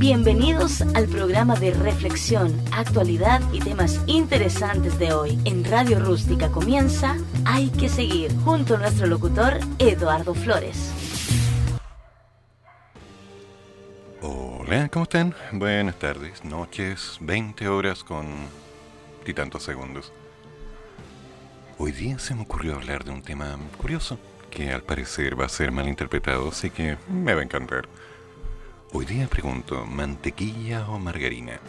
Bienvenidos al programa de reflexión, actualidad y temas interesantes de hoy. En Radio Rústica comienza Hay que seguir, junto a nuestro locutor Eduardo Flores. Hola, ¿cómo están? Buenas tardes, noches, 20 horas con y tantos segundos. Hoy día se me ocurrió hablar de un tema curioso, que al parecer va a ser mal interpretado, así que me va a encantar. Hoy día pregunto, ¿mantequilla o margarina?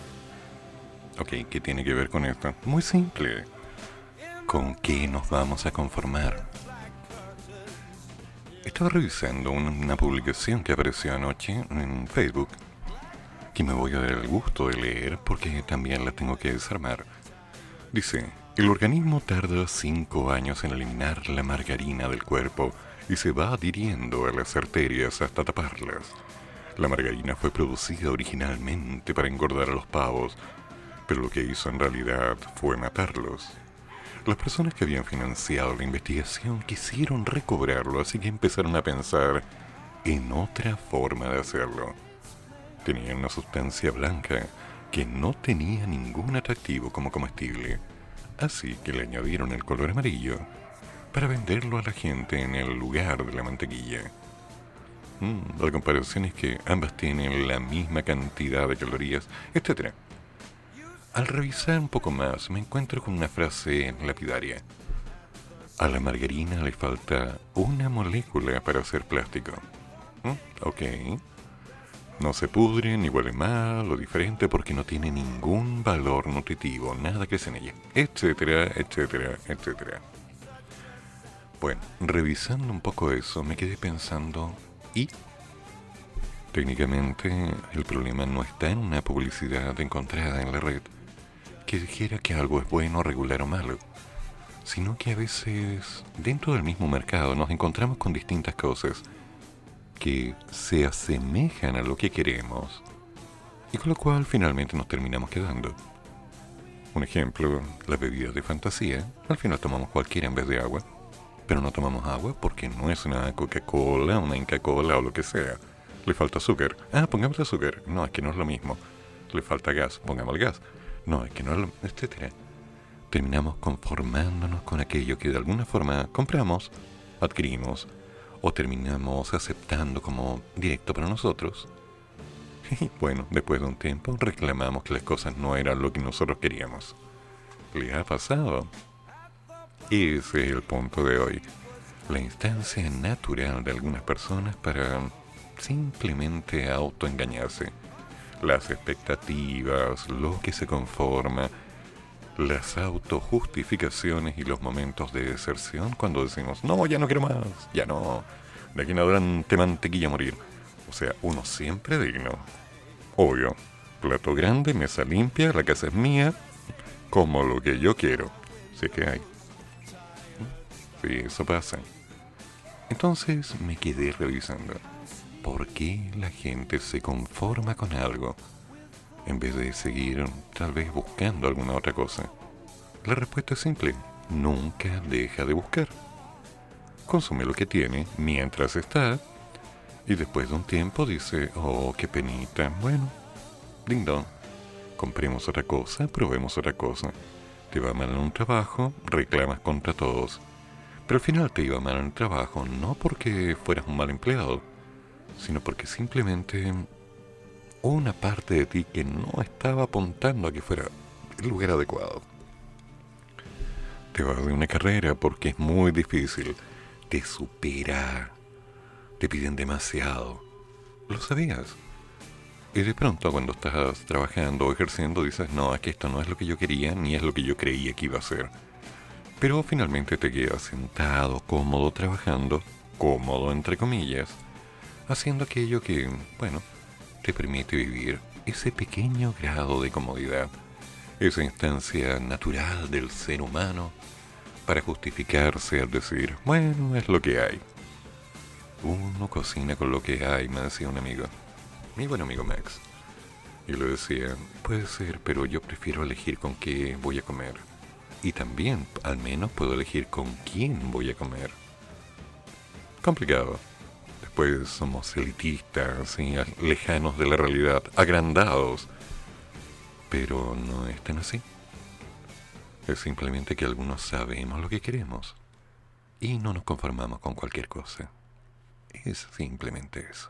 Ok, ¿qué tiene que ver con esto? Muy simple. ¿Con qué nos vamos a conformar? Estaba revisando una publicación que apareció anoche en Facebook, que me voy a dar el gusto de leer porque también la tengo que desarmar. Dice, el organismo tarda 5 años en eliminar la margarina del cuerpo y se va adhiriendo a las arterias hasta taparlas. La margarina fue producida originalmente para engordar a los pavos, pero lo que hizo en realidad fue matarlos. Las personas que habían financiado la investigación quisieron recobrarlo, así que empezaron a pensar en otra forma de hacerlo. Tenían una sustancia blanca que no tenía ningún atractivo como comestible, así que le añadieron el color amarillo para venderlo a la gente en el lugar de la mantequilla. Mm, la comparación es que ambas tienen la misma cantidad de calorías, etc. Al revisar un poco más, me encuentro con una frase lapidaria. A la margarina le falta una molécula para hacer plástico. Mm, ok. No se pudre, ni huele mal o diferente porque no tiene ningún valor nutritivo, nada que en ella, etcétera, etcétera, etcétera. Bueno, revisando un poco eso, me quedé pensando y técnicamente el problema no está en una publicidad encontrada en la red que dijera que algo es bueno, regular o malo, sino que a veces dentro del mismo mercado nos encontramos con distintas cosas que se asemejan a lo que queremos y con lo cual finalmente nos terminamos quedando. Un ejemplo, la bebida de fantasía, al final tomamos cualquiera en vez de agua pero no tomamos agua porque no es una Coca-Cola, una Inca-Cola o lo que sea. Le falta azúcar. Ah, pongamos azúcar. No, es que no es lo mismo. Le falta gas. Pongamos el gas. No, es que no es lo... etcétera. Terminamos conformándonos con aquello que de alguna forma compramos, adquirimos o terminamos aceptando como directo para nosotros. Y bueno, después de un tiempo reclamamos que las cosas no eran lo que nosotros queríamos. ¿Le ha pasado? Ese es el punto de hoy. La instancia natural de algunas personas para simplemente autoengañarse. Las expectativas, lo que se conforma, las autojustificaciones y los momentos de deserción cuando decimos, no, ya no quiero más, ya no, de aquí en adelante mantequilla a morir. O sea, uno siempre digno. Obvio, plato grande, mesa limpia, la casa es mía, como lo que yo quiero. Sé que hay. Eso pasa. Entonces me quedé revisando. ¿Por qué la gente se conforma con algo en vez de seguir tal vez buscando alguna otra cosa? La respuesta es simple. Nunca deja de buscar. Consume lo que tiene mientras está y después de un tiempo dice, oh, qué penita. Bueno, ding dong. Compremos otra cosa, probemos otra cosa. Te va mal en un trabajo, reclamas contra todos pero al final te iba mal en el trabajo, no porque fueras un mal empleado, sino porque simplemente una parte de ti que no estaba apuntando a que fuera el lugar adecuado. Te vas de una carrera porque es muy difícil, te supera, te piden demasiado. Lo sabías. Y de pronto cuando estás trabajando o ejerciendo dices, no, es que esto no es lo que yo quería ni es lo que yo creía que iba a ser pero finalmente te quedas sentado, cómodo, trabajando, cómodo entre comillas, haciendo aquello que, bueno, te permite vivir ese pequeño grado de comodidad, esa instancia natural del ser humano para justificarse al decir, bueno, es lo que hay. Uno cocina con lo que hay, me decía un amigo, mi buen amigo Max. Y le decía, puede ser, pero yo prefiero elegir con qué voy a comer y también al menos puedo elegir con quién voy a comer. Complicado. pues somos elitistas y lejanos de la realidad, agrandados. Pero no es tan así. Es simplemente que algunos sabemos lo que queremos y no nos conformamos con cualquier cosa. Es simplemente eso.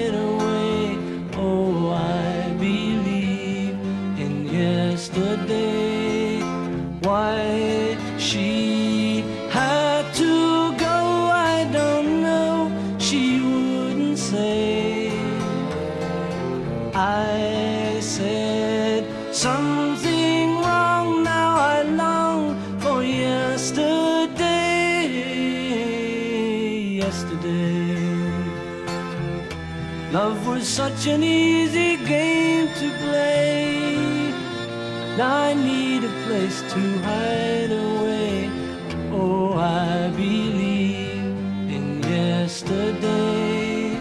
such an easy game to play. Now I need a place to hide away. Oh, I believe in yesterday.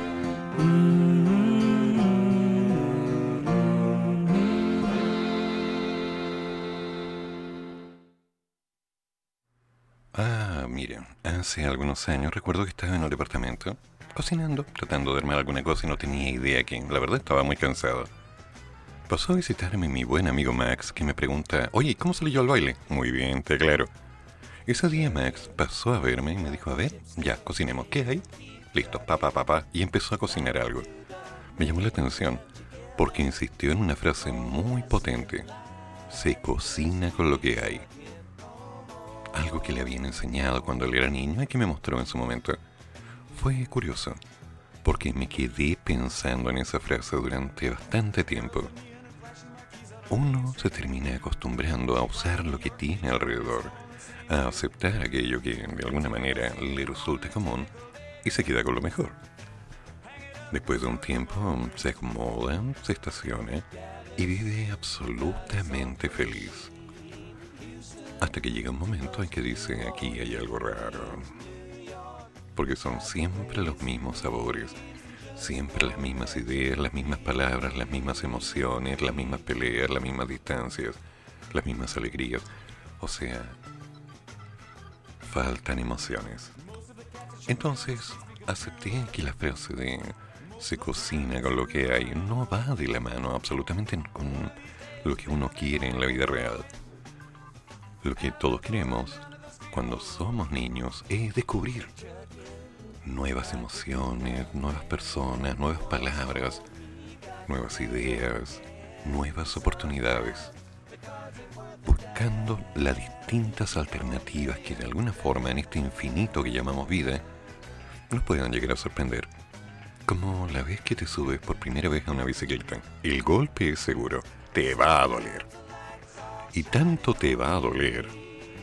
Ah, mire, hace algunos años recuerdo que estaba en el departamento, cocinando, tratando de armar alguna cosa y no tenía idea que, la verdad, estaba muy cansado. Pasó a visitarme mi buen amigo Max, que me pregunta, oye, ¿cómo salí yo al baile? Muy bien, te aclaro. Ese día Max pasó a verme y me dijo, a ver, ya, cocinemos, ¿qué hay? Listo, papá, papá, y empezó a cocinar algo. Me llamó la atención, porque insistió en una frase muy potente. Se cocina con lo que hay algo que le habían enseñado cuando él era niño y que me mostró en su momento. Fue curioso, porque me quedé pensando en esa frase durante bastante tiempo. Uno se termina acostumbrando a usar lo que tiene alrededor, a aceptar aquello que de alguna manera le resulta común y se queda con lo mejor. Después de un tiempo se acomoda, se estaciona y vive absolutamente feliz. Hasta que llega un momento en que dice, aquí hay algo raro. Porque son siempre los mismos sabores, siempre las mismas ideas, las mismas palabras, las mismas emociones, las mismas peleas, las mismas distancias, las mismas alegrías. O sea, faltan emociones. Entonces, acepté que la frase de se cocina con lo que hay no va de la mano absolutamente con lo que uno quiere en la vida real. Lo que todos queremos cuando somos niños es descubrir nuevas emociones, nuevas personas, nuevas palabras, nuevas ideas, nuevas oportunidades, buscando las distintas alternativas que de alguna forma en este infinito que llamamos vida nos puedan llegar a sorprender. Como la vez que te subes por primera vez a una bicicleta. El golpe es seguro, te va a doler. Y tanto te va a doler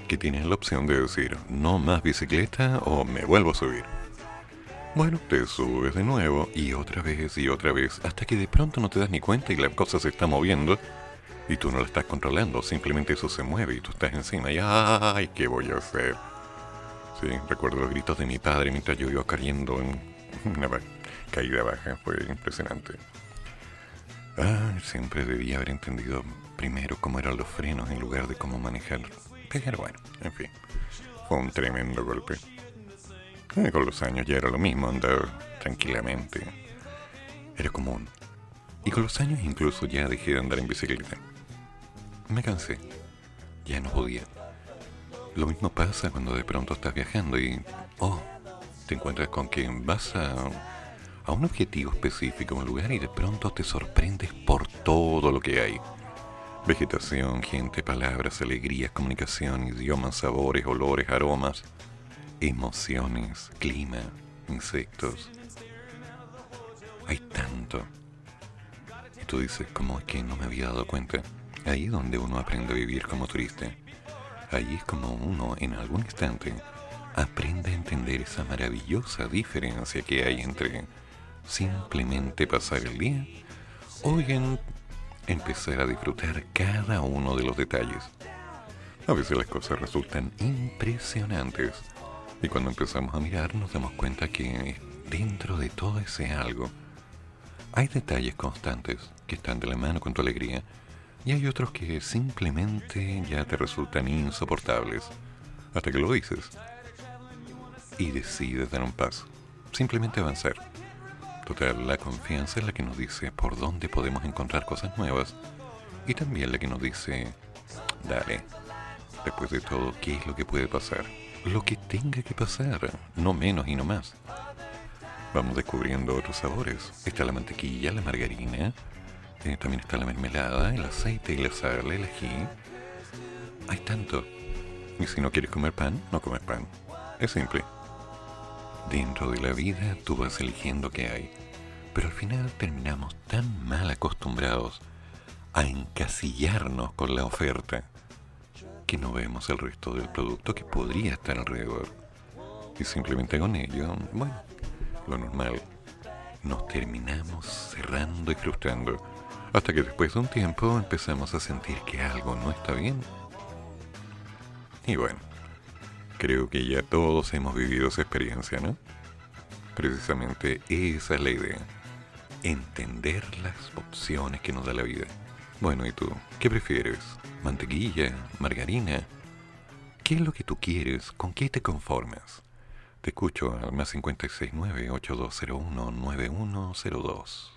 que tienes la opción de decir, no más bicicleta o me vuelvo a subir. Bueno, te subes de nuevo y otra vez y otra vez hasta que de pronto no te das ni cuenta y la cosa se está moviendo y tú no la estás controlando, simplemente eso se mueve y tú estás encima y ¡ay! ¿Qué voy a hacer? Sí, recuerdo los gritos de mi padre mientras yo iba cayendo en una caída baja, fue impresionante. Ah, siempre debía haber entendido primero cómo eran los frenos en lugar de cómo manejar. Pero bueno, en fin, fue un tremendo golpe. Con los años ya era lo mismo, andar tranquilamente. Era común. Y con los años incluso ya dejé de andar en bicicleta. Me cansé. Ya no podía. Lo mismo pasa cuando de pronto estás viajando y, oh, te encuentras con que vas a, a un objetivo específico, un lugar y de pronto te sorprendes por todo lo que hay. Vegetación, gente, palabras, alegrías, comunicación, idiomas, sabores, olores, aromas, emociones, clima, insectos. Hay tanto. Y tú dices, ¿cómo es que no me había dado cuenta? Ahí es donde uno aprende a vivir como turista. Ahí es como uno, en algún instante, aprende a entender esa maravillosa diferencia que hay entre simplemente pasar el día o bien empezar a disfrutar cada uno de los detalles. A veces las cosas resultan impresionantes y cuando empezamos a mirar nos damos cuenta que dentro de todo ese algo hay detalles constantes que están de la mano con tu alegría y hay otros que simplemente ya te resultan insoportables hasta que lo dices y decides dar un paso, simplemente avanzar. Total, la confianza es la que nos dice por dónde podemos encontrar cosas nuevas y también la que nos dice, dale, después de todo, ¿qué es lo que puede pasar? Lo que tenga que pasar, no menos y no más. Vamos descubriendo otros sabores. Está la mantequilla, la margarina, eh, también está la mermelada, el aceite y la sal, el ají. Hay tanto. Y si no quieres comer pan, no comer pan. Es simple. Dentro de la vida tú vas eligiendo qué hay. Pero al final terminamos tan mal acostumbrados a encasillarnos con la oferta que no vemos el resto del producto que podría estar alrededor. Y simplemente con ello, bueno, lo normal, nos terminamos cerrando y frustrando hasta que después de un tiempo empezamos a sentir que algo no está bien. Y bueno, creo que ya todos hemos vivido esa experiencia, ¿no? Precisamente esa es la idea. Entender las opciones que nos da la vida. Bueno, ¿y tú? ¿Qué prefieres? ¿Mantequilla? ¿Margarina? ¿Qué es lo que tú quieres? ¿Con qué te conformas? Te escucho al más 569-8201-9102.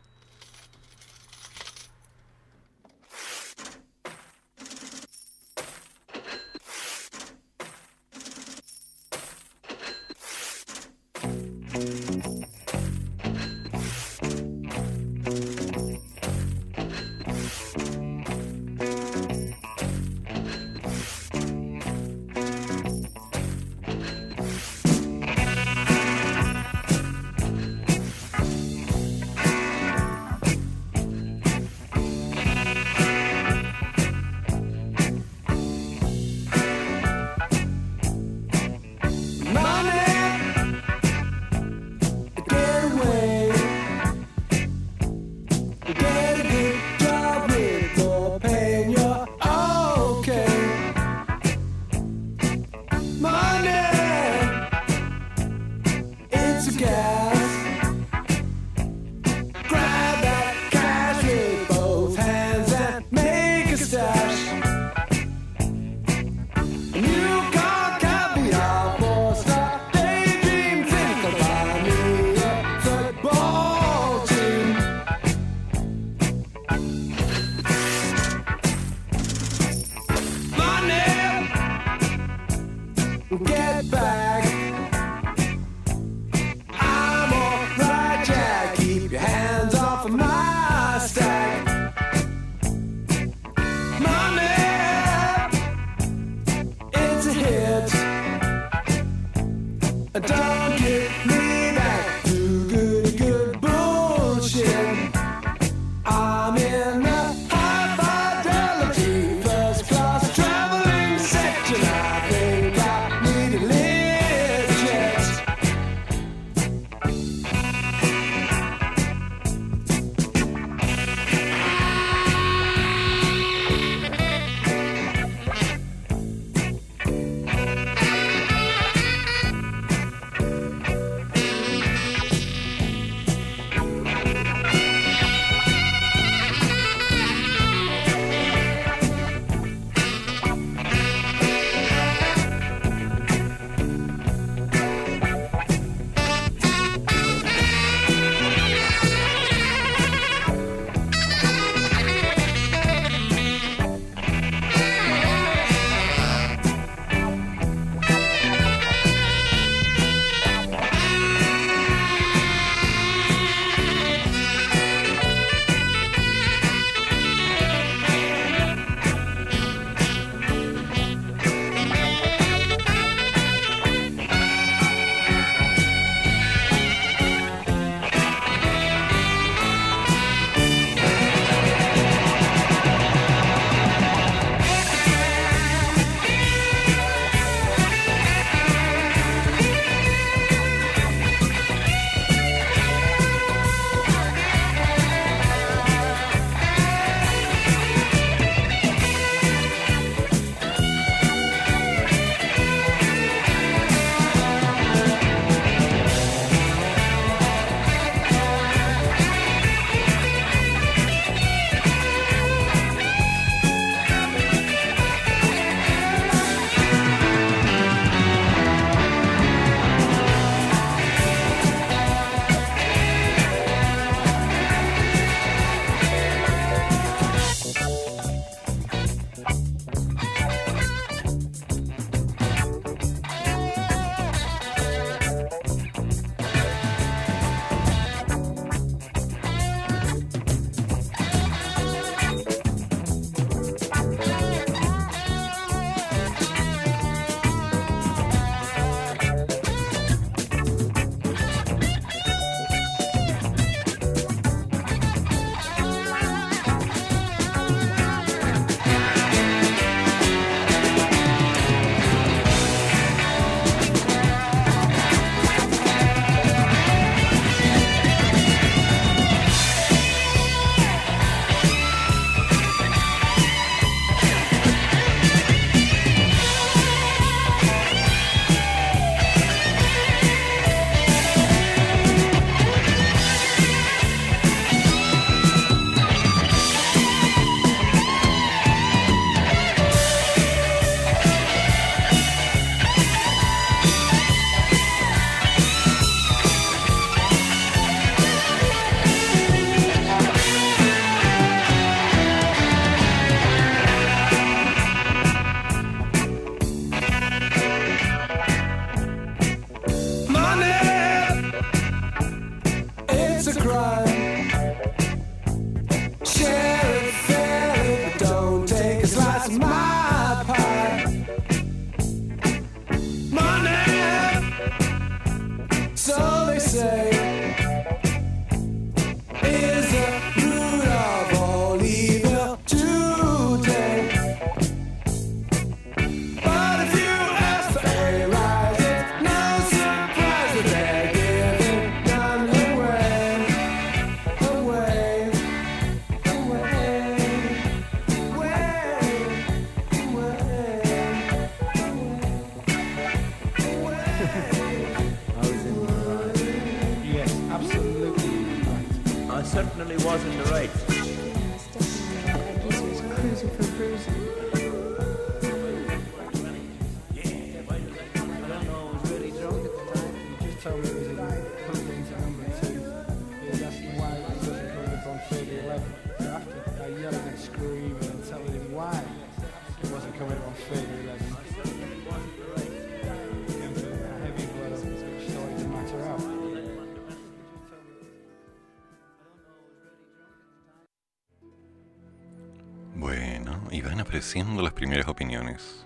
Apareciendo las primeras opiniones.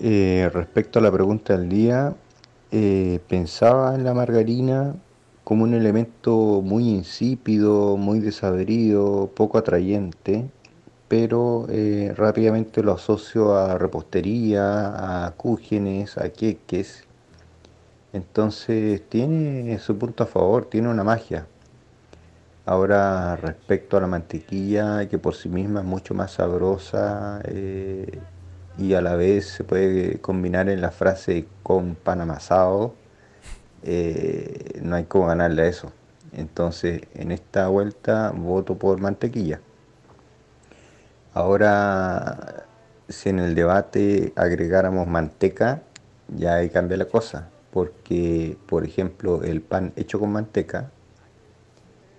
Eh, respecto a la pregunta del día, eh, pensaba en la margarina como un elemento muy insípido, muy desabrido, poco atrayente, pero eh, rápidamente lo asocio a repostería, a cúgenes, a queques. Entonces tiene su punto a favor, tiene una magia. Ahora respecto a la mantequilla, que por sí misma es mucho más sabrosa eh, y a la vez se puede combinar en la frase con pan amasado, eh, no hay cómo ganarle a eso. Entonces, en esta vuelta voto por mantequilla. Ahora, si en el debate agregáramos manteca, ya ahí cambia la cosa, porque, por ejemplo, el pan hecho con manteca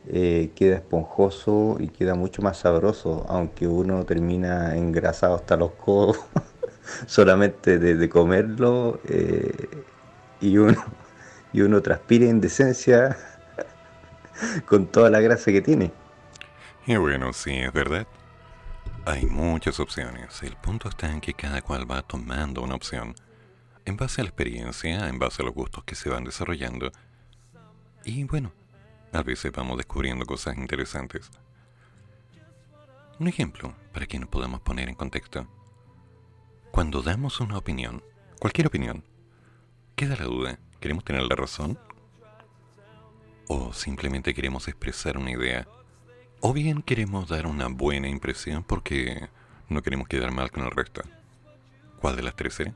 eh, queda esponjoso y queda mucho más sabroso, aunque uno termina engrasado hasta los codos solamente de, comerlo eh, y uno y uno transpira en decencia con toda la grasa que tiene. Y bueno, sí, es verdad. Hay muchas opciones. El punto está en que cada cual va tomando una opción en base a la experiencia, en base a los gustos que se van desarrollando. Y bueno, a veces vamos descubriendo cosas interesantes. Un ejemplo para que nos podamos poner en contexto. Cuando damos una opinión, cualquier opinión, queda la duda ¿Queremos tener la razón? ¿O simplemente queremos expresar una idea? ¿O bien queremos dar una buena impresión porque no queremos quedar mal con el resto? ¿Cuál de las tres será?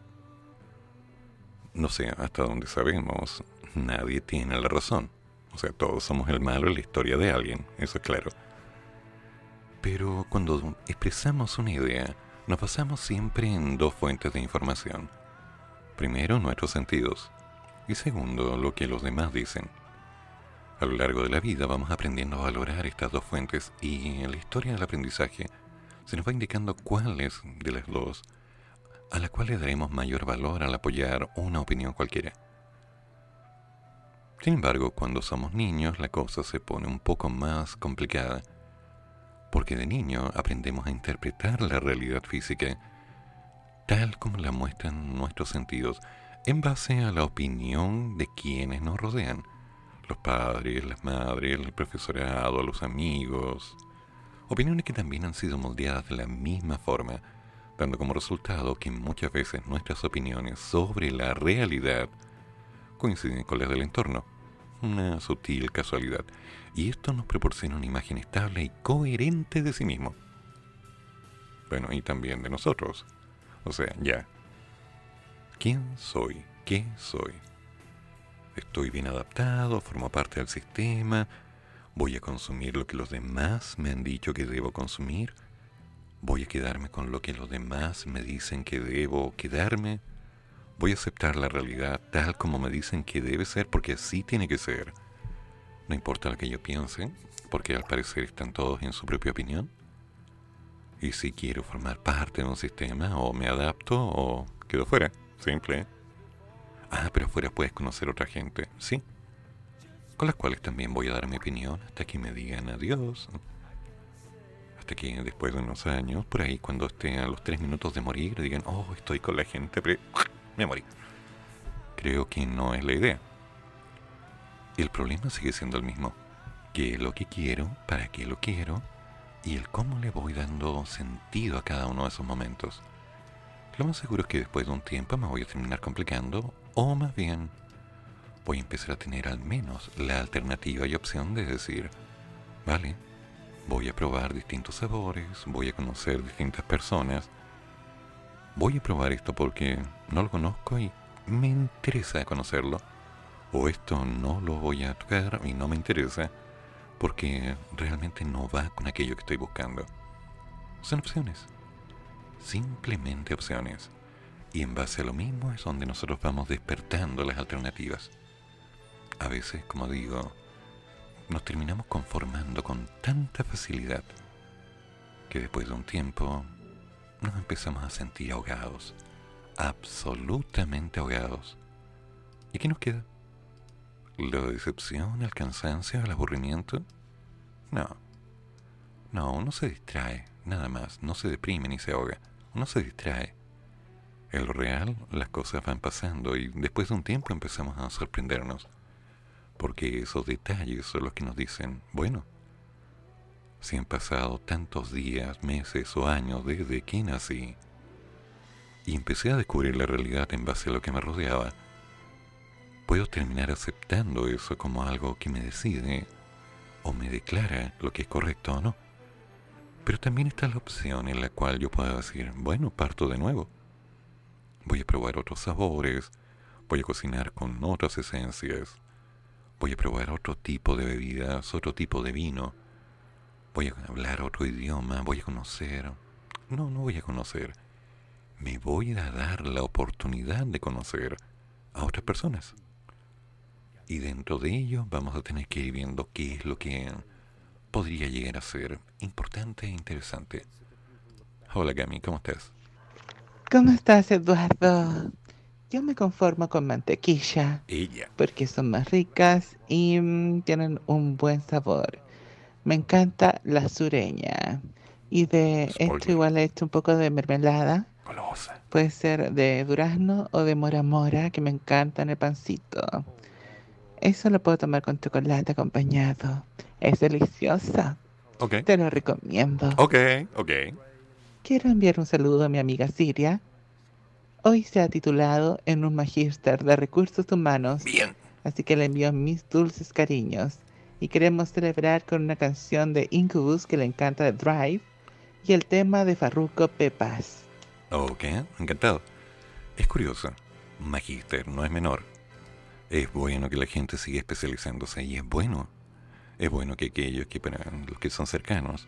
No sé, hasta donde sabemos, nadie tiene la razón. O sea, todos somos el malo en la historia de alguien, eso es claro. Pero cuando expresamos una idea, nos basamos siempre en dos fuentes de información. Primero, nuestros sentidos y segundo, lo que los demás dicen. A lo largo de la vida vamos aprendiendo a valorar estas dos fuentes y en la historia del aprendizaje se nos va indicando cuáles de las dos a la cual le daremos mayor valor al apoyar una opinión cualquiera. Sin embargo, cuando somos niños la cosa se pone un poco más complicada, porque de niño aprendemos a interpretar la realidad física tal como la muestran nuestros sentidos en base a la opinión de quienes nos rodean, los padres, las madres, el profesorado, los amigos, opiniones que también han sido moldeadas de la misma forma, dando como resultado que muchas veces nuestras opiniones sobre la realidad coinciden con las del entorno, una sutil casualidad, y esto nos proporciona una imagen estable y coherente de sí mismo. Bueno, y también de nosotros. O sea, ya, ¿Quién soy? ¿Qué soy? Estoy bien adaptado, formo parte del sistema, voy a consumir lo que los demás me han dicho que debo consumir, voy a quedarme con lo que los demás me dicen que debo quedarme, voy a aceptar la realidad tal como me dicen que debe ser porque así tiene que ser. No importa lo que yo piense, porque al parecer están todos en su propia opinión. Y si quiero formar parte de un sistema, o me adapto o quedo fuera. Simple. Ah, pero afuera puedes conocer otra gente. Sí. Con las cuales también voy a dar mi opinión hasta que me digan adiós. Hasta que después de unos años, por ahí, cuando esté a los tres minutos de morir, digan, oh, estoy con la gente, pero me. Creo que no es la idea. El problema sigue siendo el mismo. ¿Qué es lo que quiero? ¿Para qué lo quiero? Y el cómo le voy dando sentido a cada uno de esos momentos. Lo más seguro es que después de un tiempo me voy a terminar complicando, o más bien voy a empezar a tener al menos la alternativa y opción de decir, vale, voy a probar distintos sabores, voy a conocer distintas personas, voy a probar esto porque no lo conozco y me interesa conocerlo, o esto no lo voy a tocar y no me interesa porque realmente no va con aquello que estoy buscando. Son opciones simplemente opciones. Y en base a lo mismo es donde nosotros vamos despertando las alternativas. A veces, como digo, nos terminamos conformando con tanta facilidad que después de un tiempo nos empezamos a sentir ahogados, absolutamente ahogados. ¿Y qué nos queda? ¿La decepción, el cansancio, el aburrimiento? No. No, uno se distrae, nada más, no se deprime ni se ahoga, uno se distrae. En lo real, las cosas van pasando y después de un tiempo empezamos a sorprendernos, porque esos detalles son los que nos dicen, bueno, si han pasado tantos días, meses o años desde que nací, y empecé a descubrir la realidad en base a lo que me rodeaba, puedo terminar aceptando eso como algo que me decide o me declara lo que es correcto o no. Pero también está la opción en la cual yo puedo decir, bueno, parto de nuevo. Voy a probar otros sabores, voy a cocinar con otras esencias, voy a probar otro tipo de bebidas, otro tipo de vino, voy a hablar otro idioma, voy a conocer. No, no voy a conocer. Me voy a dar la oportunidad de conocer a otras personas. Y dentro de ello vamos a tener que ir viendo qué es lo que podría llegar a ser importante e interesante. Hola Gami, ¿cómo estás? ¿Cómo estás, Eduardo? Yo me conformo con mantequilla. Ella. Porque son más ricas y mm, tienen un buen sabor. Me encanta la sureña. Y de esto igual he hecho un poco de mermelada. Puede ser de durazno o de mora mora, que me encanta en el pancito. Eso lo puedo tomar con chocolate acompañado. Es deliciosa. Ok. Te lo recomiendo. Ok, ok. Quiero enviar un saludo a mi amiga Siria. Hoy se ha titulado en un magíster de recursos humanos. Bien. Así que le envío mis dulces cariños. Y queremos celebrar con una canción de Incubus que le encanta de Drive y el tema de Farruko Pepas. Ok, encantado. Es curioso. Magíster no es menor. Es bueno que la gente siga especializándose y es bueno. Es bueno que aquellos que para los que son cercanos,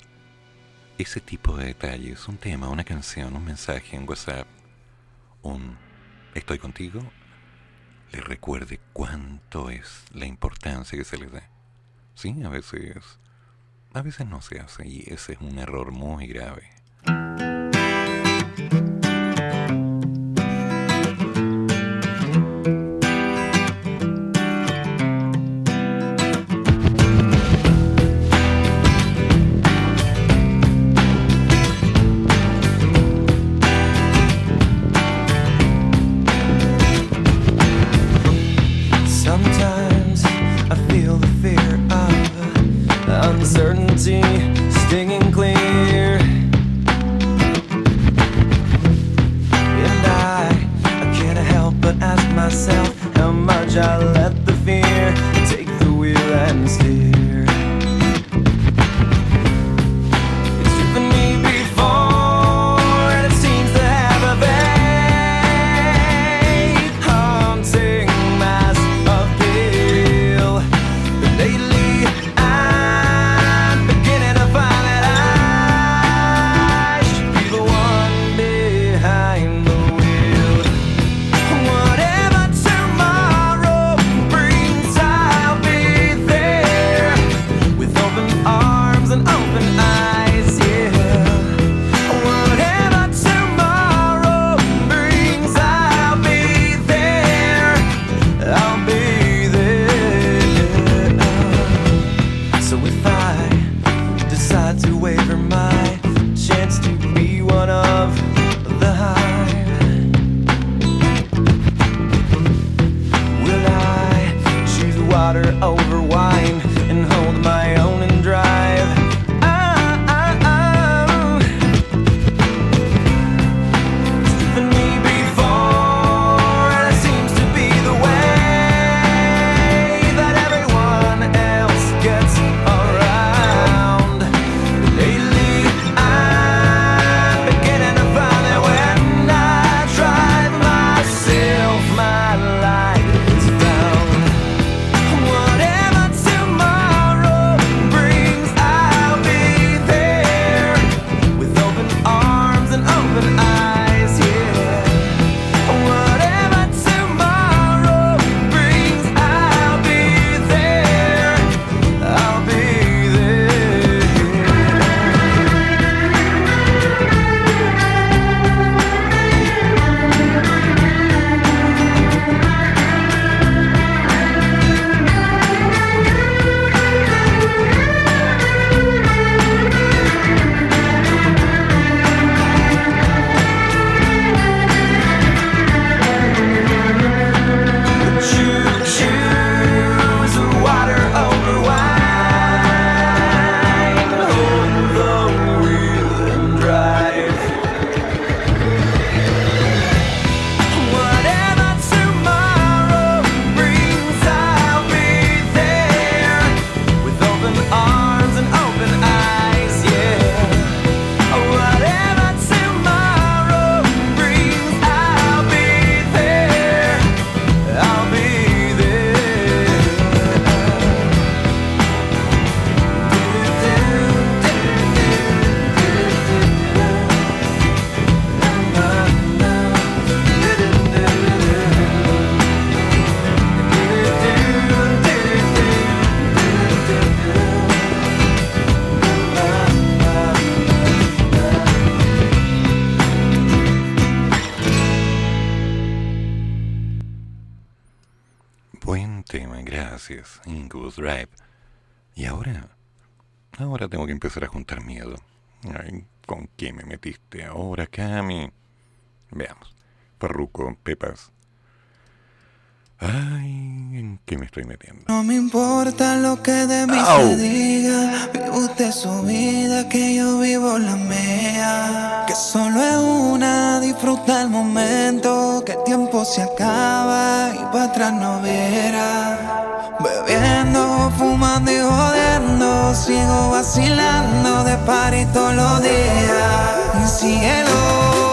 ese tipo de detalles, un tema, una canción, un mensaje en WhatsApp, un estoy contigo, les recuerde cuánto es la importancia que se les da. Sí, a veces, a veces no se hace y ese es un error muy grave. La mía. Que solo es una, disfruta el momento. Que el tiempo se acaba y para atrás no verá. Bebiendo, fumando y jodiendo. Sigo vacilando de par y todos los días. Cielo.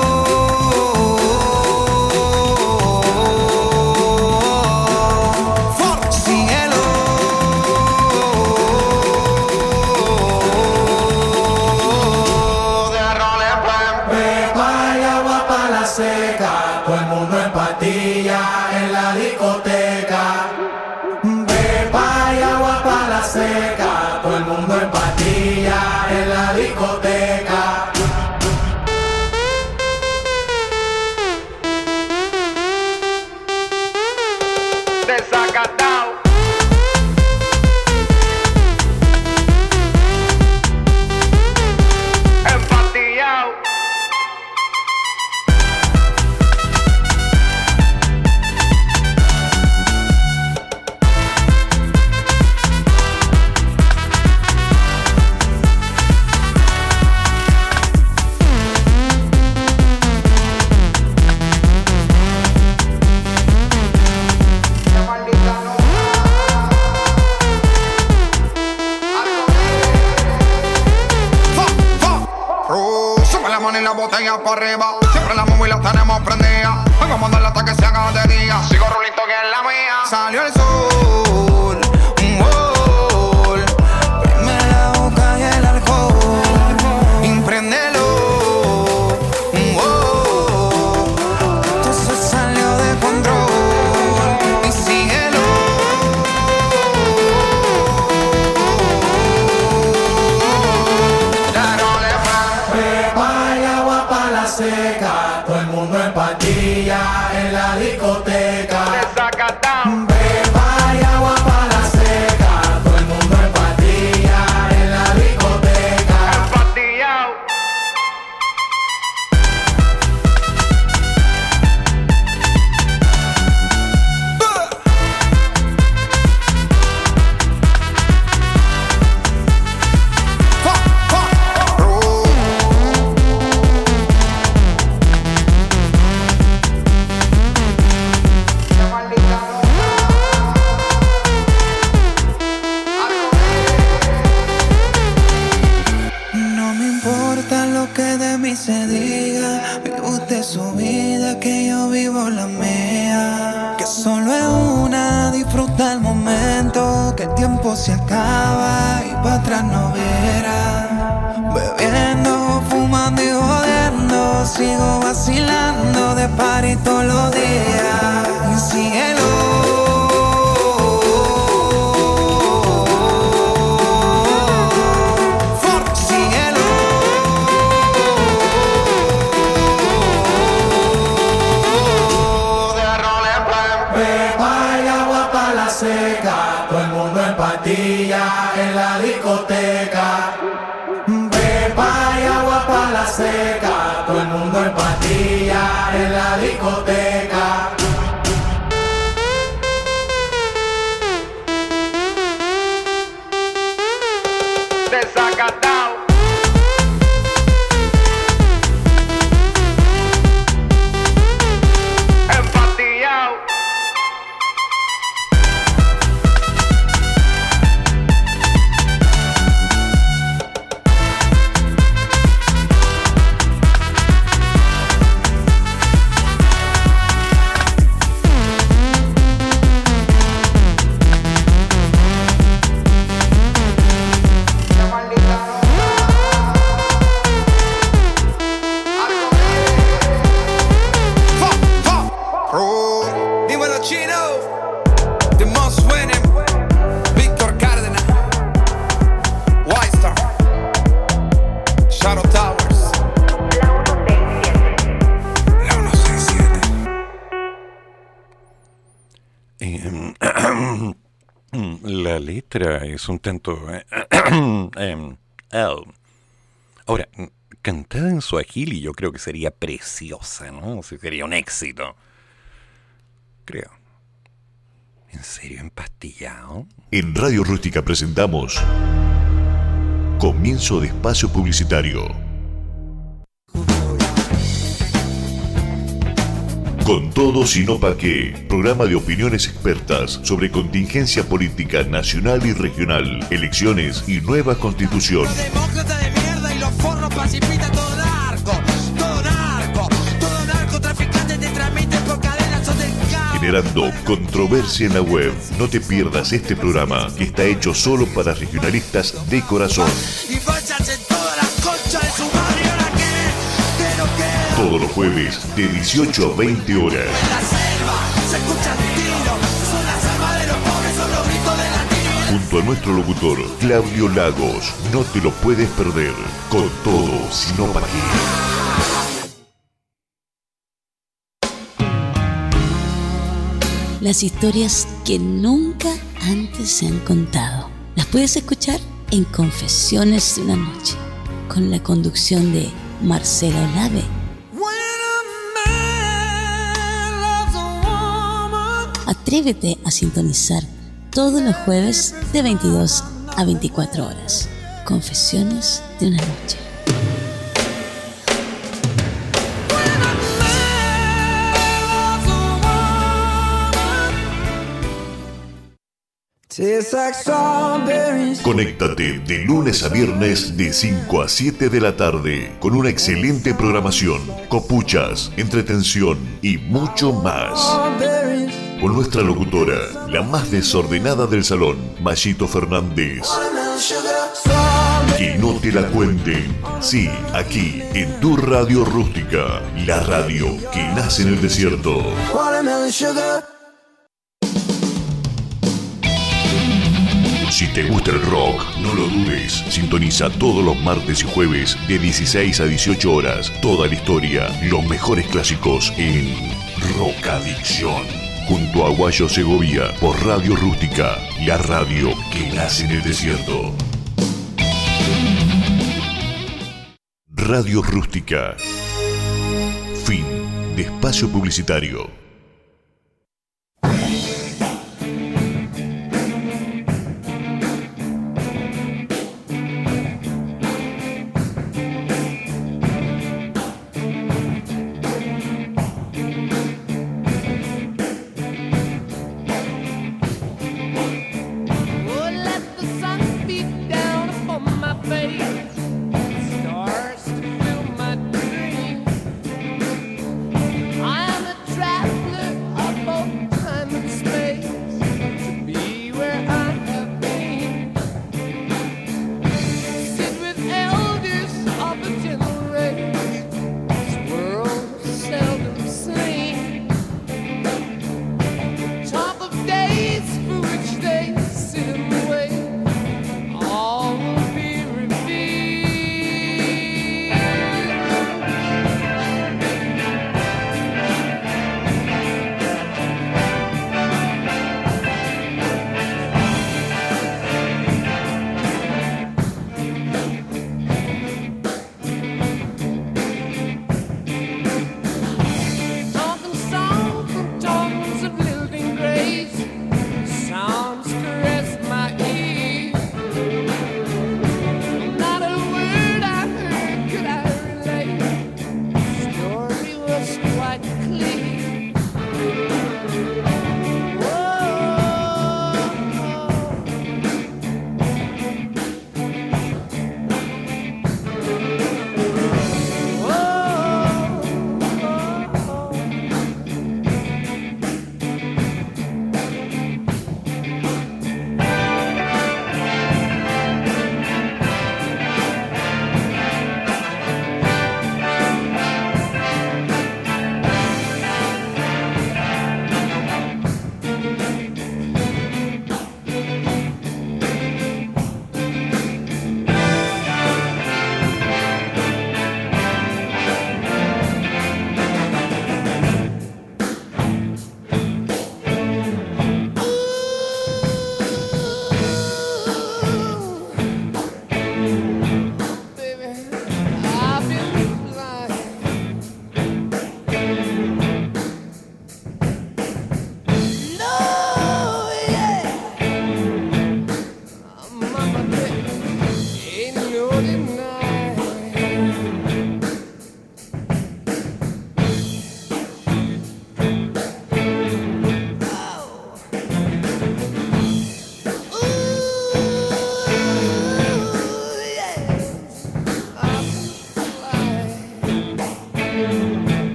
Es un tanto... eh, Ahora, cantada en suajili yo creo que sería preciosa, ¿no? sería un éxito. Creo. ¿En serio empastillado? En Radio Rústica presentamos Comienzo de Espacio Publicitario. Con todo, sino pa' qué. Programa de opiniones expertas sobre contingencia política nacional y regional, elecciones y nueva constitución. Generando controversia en la web. No te pierdas este programa que está hecho solo para regionalistas de corazón. Todos los jueves de 18 a 20 horas. Junto a nuestro locutor Claudio Lagos, no te lo puedes perder. Con todo, sino para qué. Las historias que nunca antes se han contado. Las puedes escuchar en Confesiones de una Noche, con la conducción de Marcelo Lave Atrévete a sintonizar todos los jueves de 22 a 24 horas. Confesiones de una noche. Conéctate de lunes a viernes de 5 a 7 de la tarde con una excelente programación, copuchas, entretención y mucho más con nuestra locutora, la más desordenada del salón, Mayito Fernández. Que no te la cuenten. Sí, aquí, en tu radio rústica, la radio que nace en el desierto. Si te gusta el rock, no lo dudes. Sintoniza todos los martes y jueves de 16 a 18 horas toda la historia, los mejores clásicos en Rock Adicción junto a Guayo Segovia por Radio Rústica, la radio que nace en el desierto. Radio Rústica. Fin de espacio publicitario.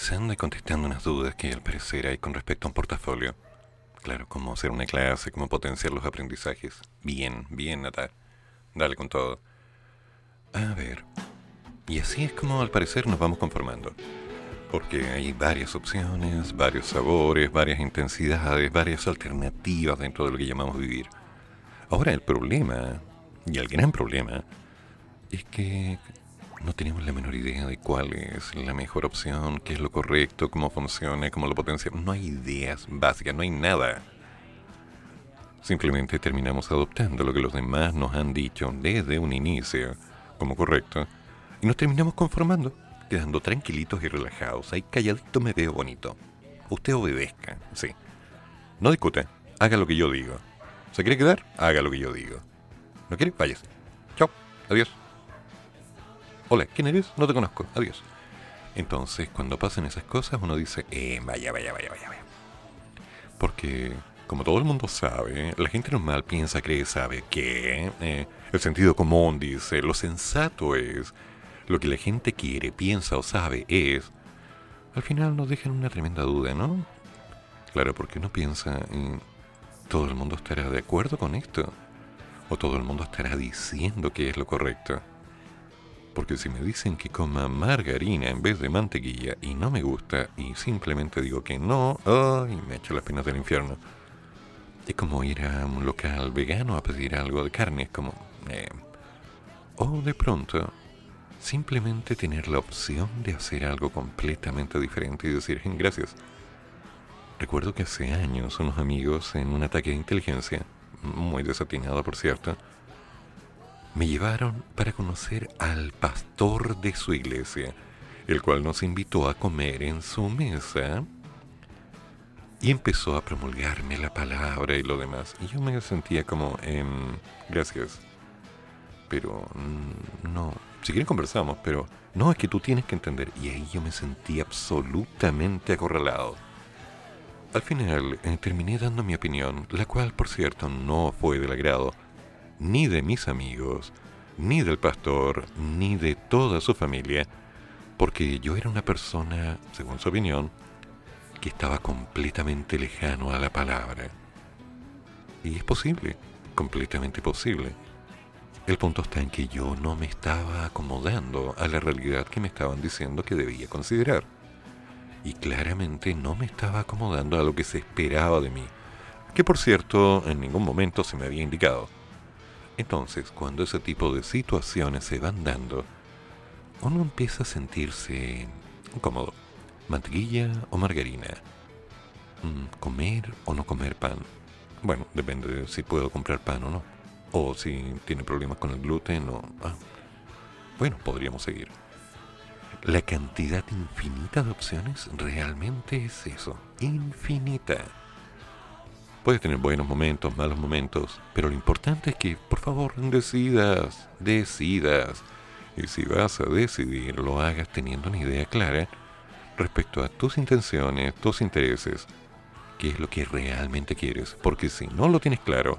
Revisando y contestando unas dudas que al parecer hay con respecto a un portafolio. Claro, cómo hacer una clase, cómo potenciar los aprendizajes. Bien, bien, Natal. Dale con todo. A ver. Y así es como al parecer nos vamos conformando. Porque hay varias opciones, varios sabores, varias intensidades, varias alternativas dentro de lo que llamamos vivir. Ahora el problema, y el gran problema, es que no tenemos la menor idea de cuál es la mejor opción, qué es lo correcto, cómo funciona, cómo lo potenciamos. No hay ideas básicas, no hay nada. Simplemente terminamos adoptando lo que los demás nos han dicho desde un inicio como correcto y nos terminamos conformando, quedando tranquilitos y relajados. Ahí calladito me veo bonito. Usted obedezca, sí. No discute, haga lo que yo digo. ¿Se quiere quedar? Haga lo que yo digo. ¿No quiere? Váyase. Chao, adiós. Hola, ¿quién eres? No te conozco. Adiós. Entonces, cuando pasan esas cosas, uno dice, eh, vaya, vaya, vaya, vaya, vaya. Porque, como todo el mundo sabe, la gente normal piensa, cree, sabe que eh, el sentido común dice, lo sensato es, lo que la gente quiere, piensa o sabe es, al final nos dejan una tremenda duda, ¿no? Claro, porque uno piensa, ¿todo el mundo estará de acuerdo con esto? ¿O todo el mundo estará diciendo que es lo correcto? Porque si me dicen que coma margarina en vez de mantequilla y no me gusta y simplemente digo que no, ¡ay! me echo las penas del infierno. Es como ir a un local vegano a pedir algo de carne, es como... Eh. O de pronto, simplemente tener la opción de hacer algo completamente diferente y decir, gracias. Recuerdo que hace años unos amigos en un ataque de inteligencia, muy desatinado por cierto, me llevaron para conocer al pastor de su iglesia, el cual nos invitó a comer en su mesa y empezó a promulgarme la palabra y lo demás. Y yo me sentía como, en gracias, pero no, si quieren conversamos, pero no, es que tú tienes que entender. Y ahí yo me sentí absolutamente acorralado. Al final eh, terminé dando mi opinión, la cual por cierto no fue del agrado ni de mis amigos, ni del pastor, ni de toda su familia, porque yo era una persona, según su opinión, que estaba completamente lejano a la palabra. Y es posible, completamente posible. El punto está en que yo no me estaba acomodando a la realidad que me estaban diciendo que debía considerar. Y claramente no me estaba acomodando a lo que se esperaba de mí, que por cierto en ningún momento se me había indicado. Entonces, cuando ese tipo de situaciones se van dando, uno empieza a sentirse incómodo. ¿Mantequilla o margarina? Mm, ¿Comer o no comer pan? Bueno, depende de si puedo comprar pan o no. O si tiene problemas con el gluten o... Ah, bueno, podríamos seguir. La cantidad infinita de opciones realmente es eso. Infinita. Puedes tener buenos momentos, malos momentos, pero lo importante es que, por favor, decidas, decidas. Y si vas a decidir, lo hagas teniendo una idea clara respecto a tus intenciones, tus intereses, qué es lo que realmente quieres. Porque si no lo tienes claro,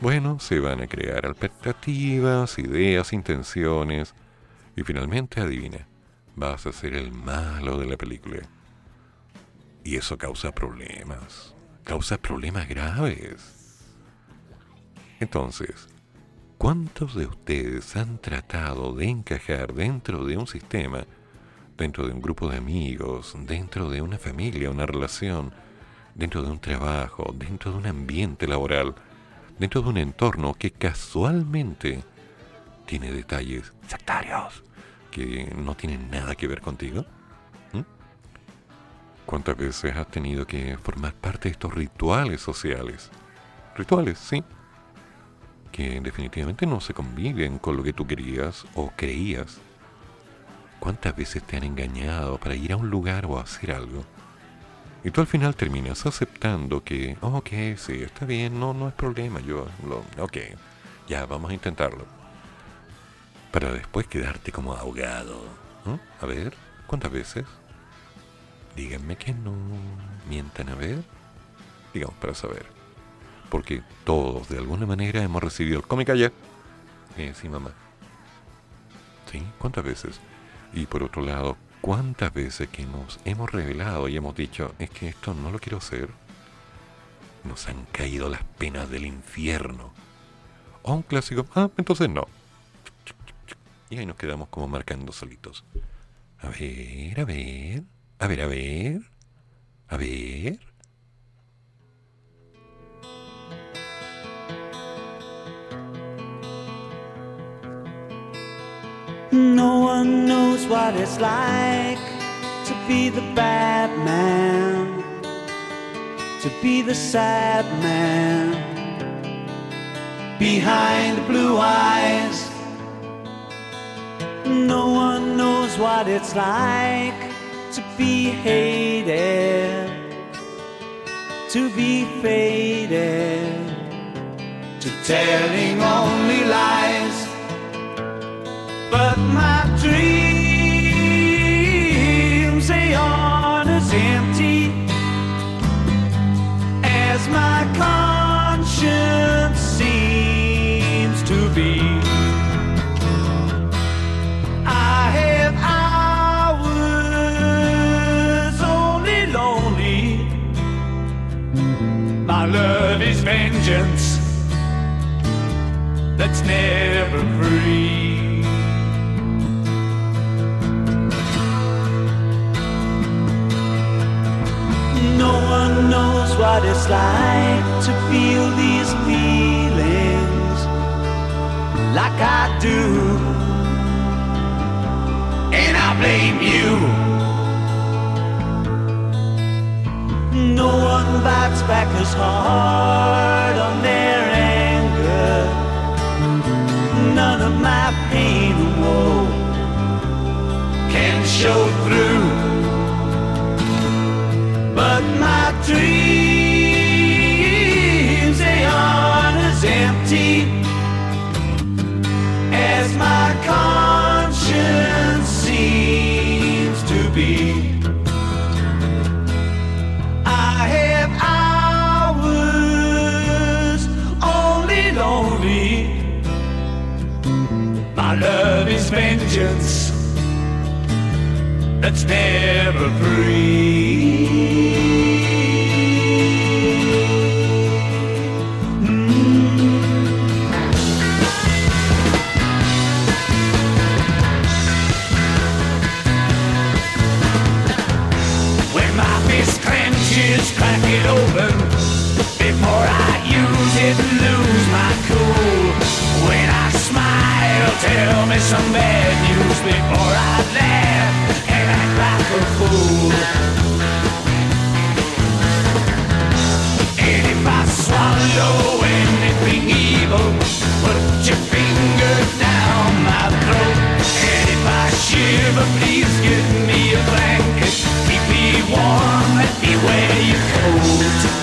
bueno, se van a crear expectativas, ideas, intenciones, y finalmente, adivina, vas a ser el malo de la película. Y eso causa problemas causa problemas graves. Entonces, ¿cuántos de ustedes han tratado de encajar dentro de un sistema, dentro de un grupo de amigos, dentro de una familia, una relación, dentro de un trabajo, dentro de un ambiente laboral, dentro de un entorno que casualmente tiene detalles sectarios que no tienen nada que ver contigo? ¿Cuántas veces has tenido que formar parte de estos rituales sociales? Rituales, sí. Que definitivamente no se conviven con lo que tú querías o creías. ¿Cuántas veces te han engañado para ir a un lugar o hacer algo? Y tú al final terminas aceptando que, ok, sí, está bien, no, no es problema, yo, lo, ok, ya, vamos a intentarlo. Para después quedarte como ahogado. A ver, ¿cuántas veces? Díganme que no. Mientan a ver. Digamos, para saber. Porque todos, de alguna manera, hemos recibido el cómic ayer. Eh, sí, mamá. ¿Sí? ¿Cuántas veces? Y por otro lado, cuántas veces que nos hemos revelado y hemos dicho, es que esto no lo quiero hacer. Nos han caído las penas del infierno. O un clásico, ah, entonces no. Y ahí nos quedamos como marcando solitos. A ver, a ver, a ver, a ver, a ver. No one knows what it's like to be the bad man, to be the sad man behind the blue eyes. No one knows what it's like to be hated, to be faded, to telling only lies. But my dreams vengeance that's never free. No one knows what it's like to feel these feelings like I do. And I blame you. No one bites back as hard on their anger. None of my pain and woe can show through but my dreams they aren't as empty as my conscience seems to be. Is vengeance that's never free. Mm. Fist clenches, crack it open before I use it and lose my cool. When I smile, tell me some bad news before I laugh and act like a fool. And if I swallow anything evil, put your finger down my throat. And if I shiver, please give me a blanket. Keep me warm, let me wear your coat.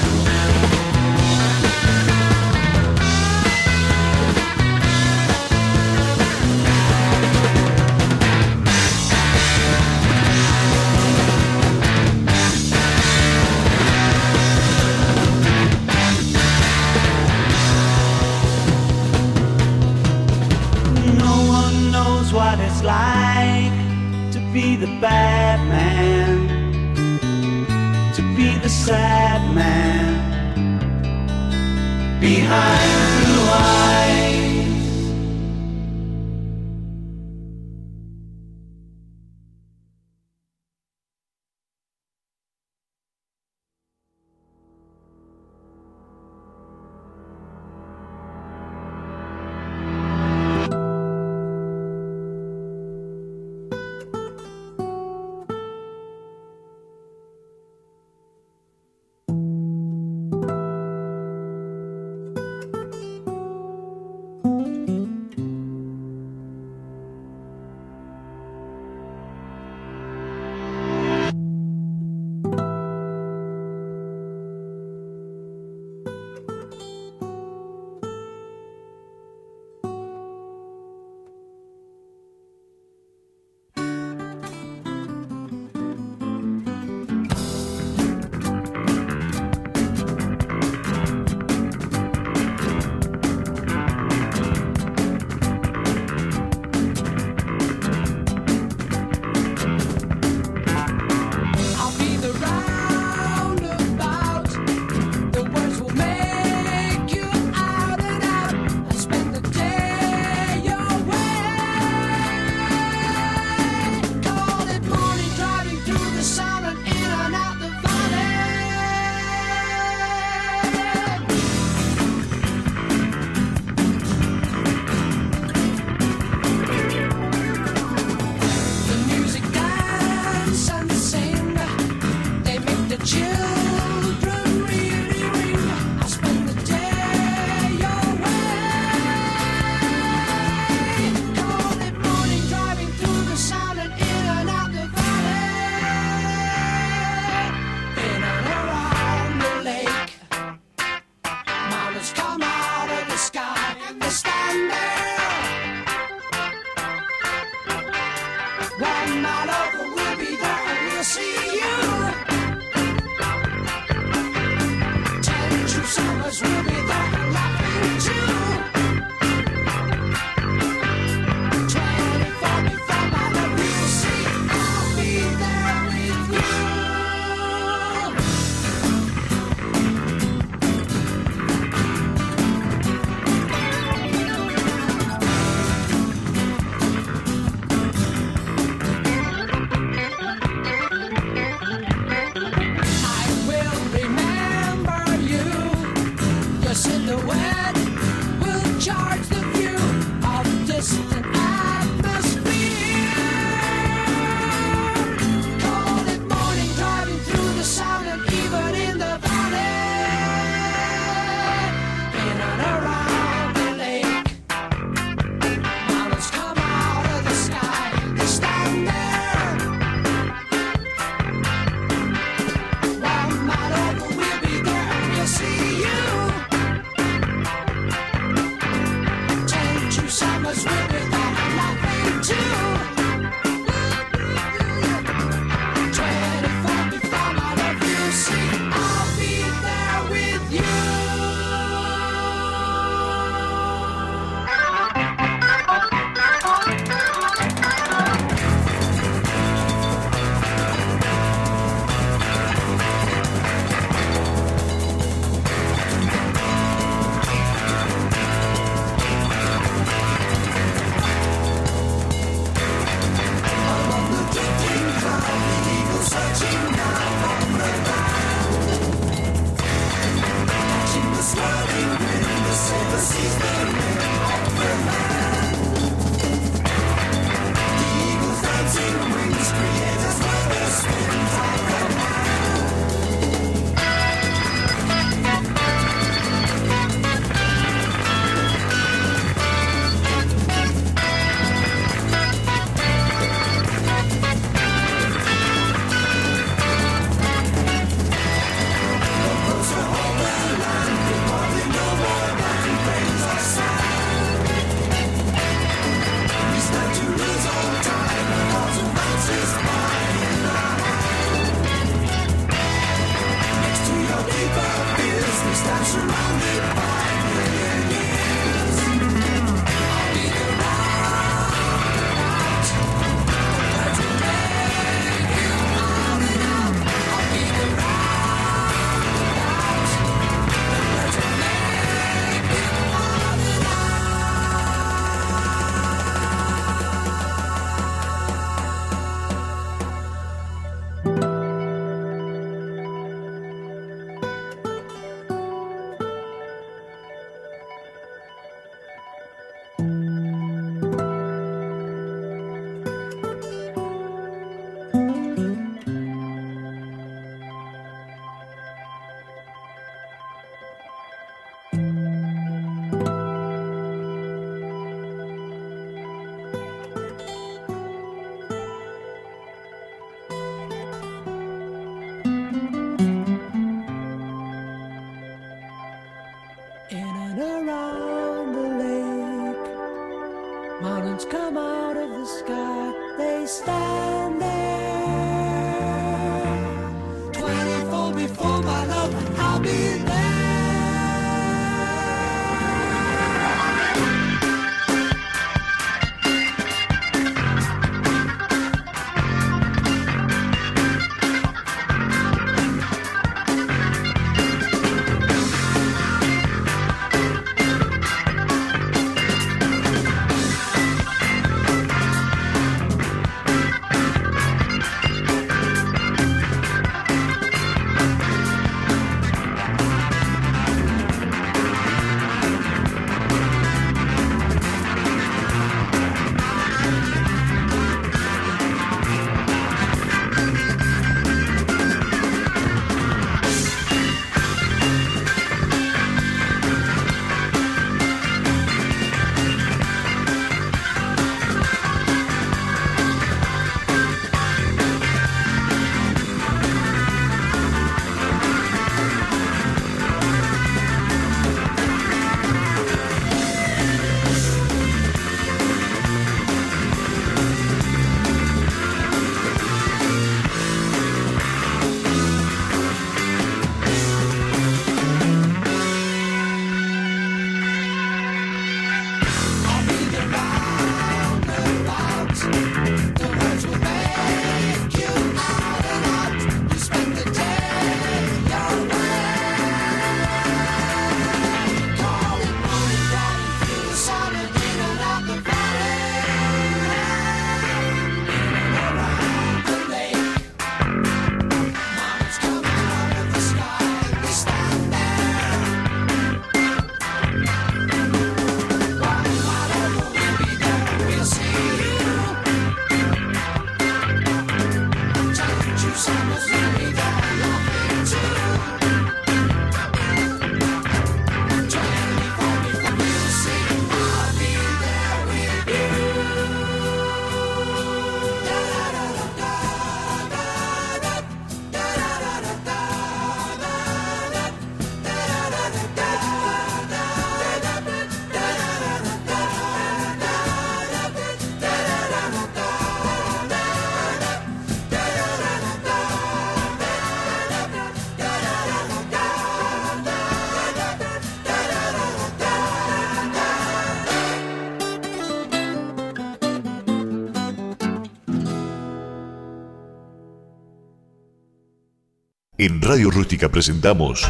Radio Rústica presentamos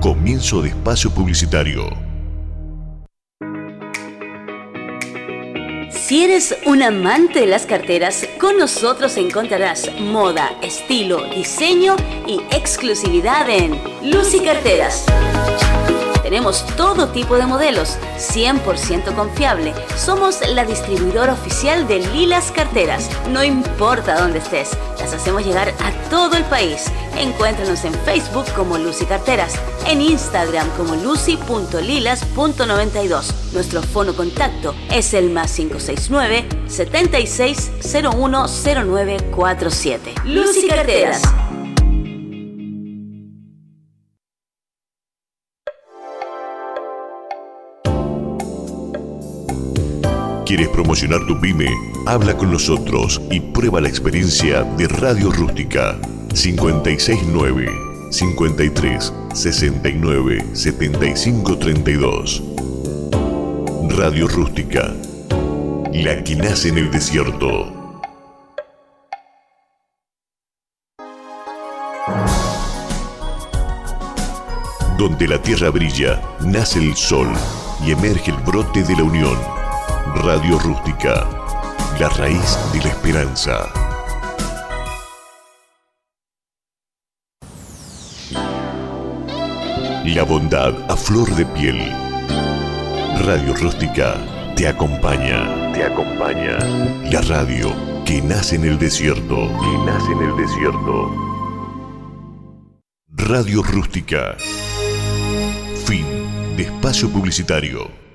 Comienzo de Espacio Publicitario. Si eres un amante de las carteras, con nosotros encontrarás moda, estilo, diseño y exclusividad en Lucy Carteras. Tenemos todo tipo de modelos, 100% confiable. Somos la distribuidora oficial de Lilas Carteras. No importa dónde estés, hacemos llegar a todo el país. Encuéntranos en Facebook como Lucy Carteras, en Instagram como lucy.lilas.92. Nuestro fono contacto es el más 569 76010947. Lucy Carteras. ¿Quieres promocionar tu pyme? Habla con nosotros y prueba la experiencia de Radio Rústica 569 53 69 75 32. Radio Rústica, la que nace en el desierto. Donde la tierra brilla, nace el sol y emerge el brote de la unión. Radio Rústica, la raíz de la esperanza. La bondad a flor de piel. Radio Rústica te acompaña, te acompaña. La radio que nace en el desierto, que nace en el desierto. Radio Rústica. Fin de espacio publicitario.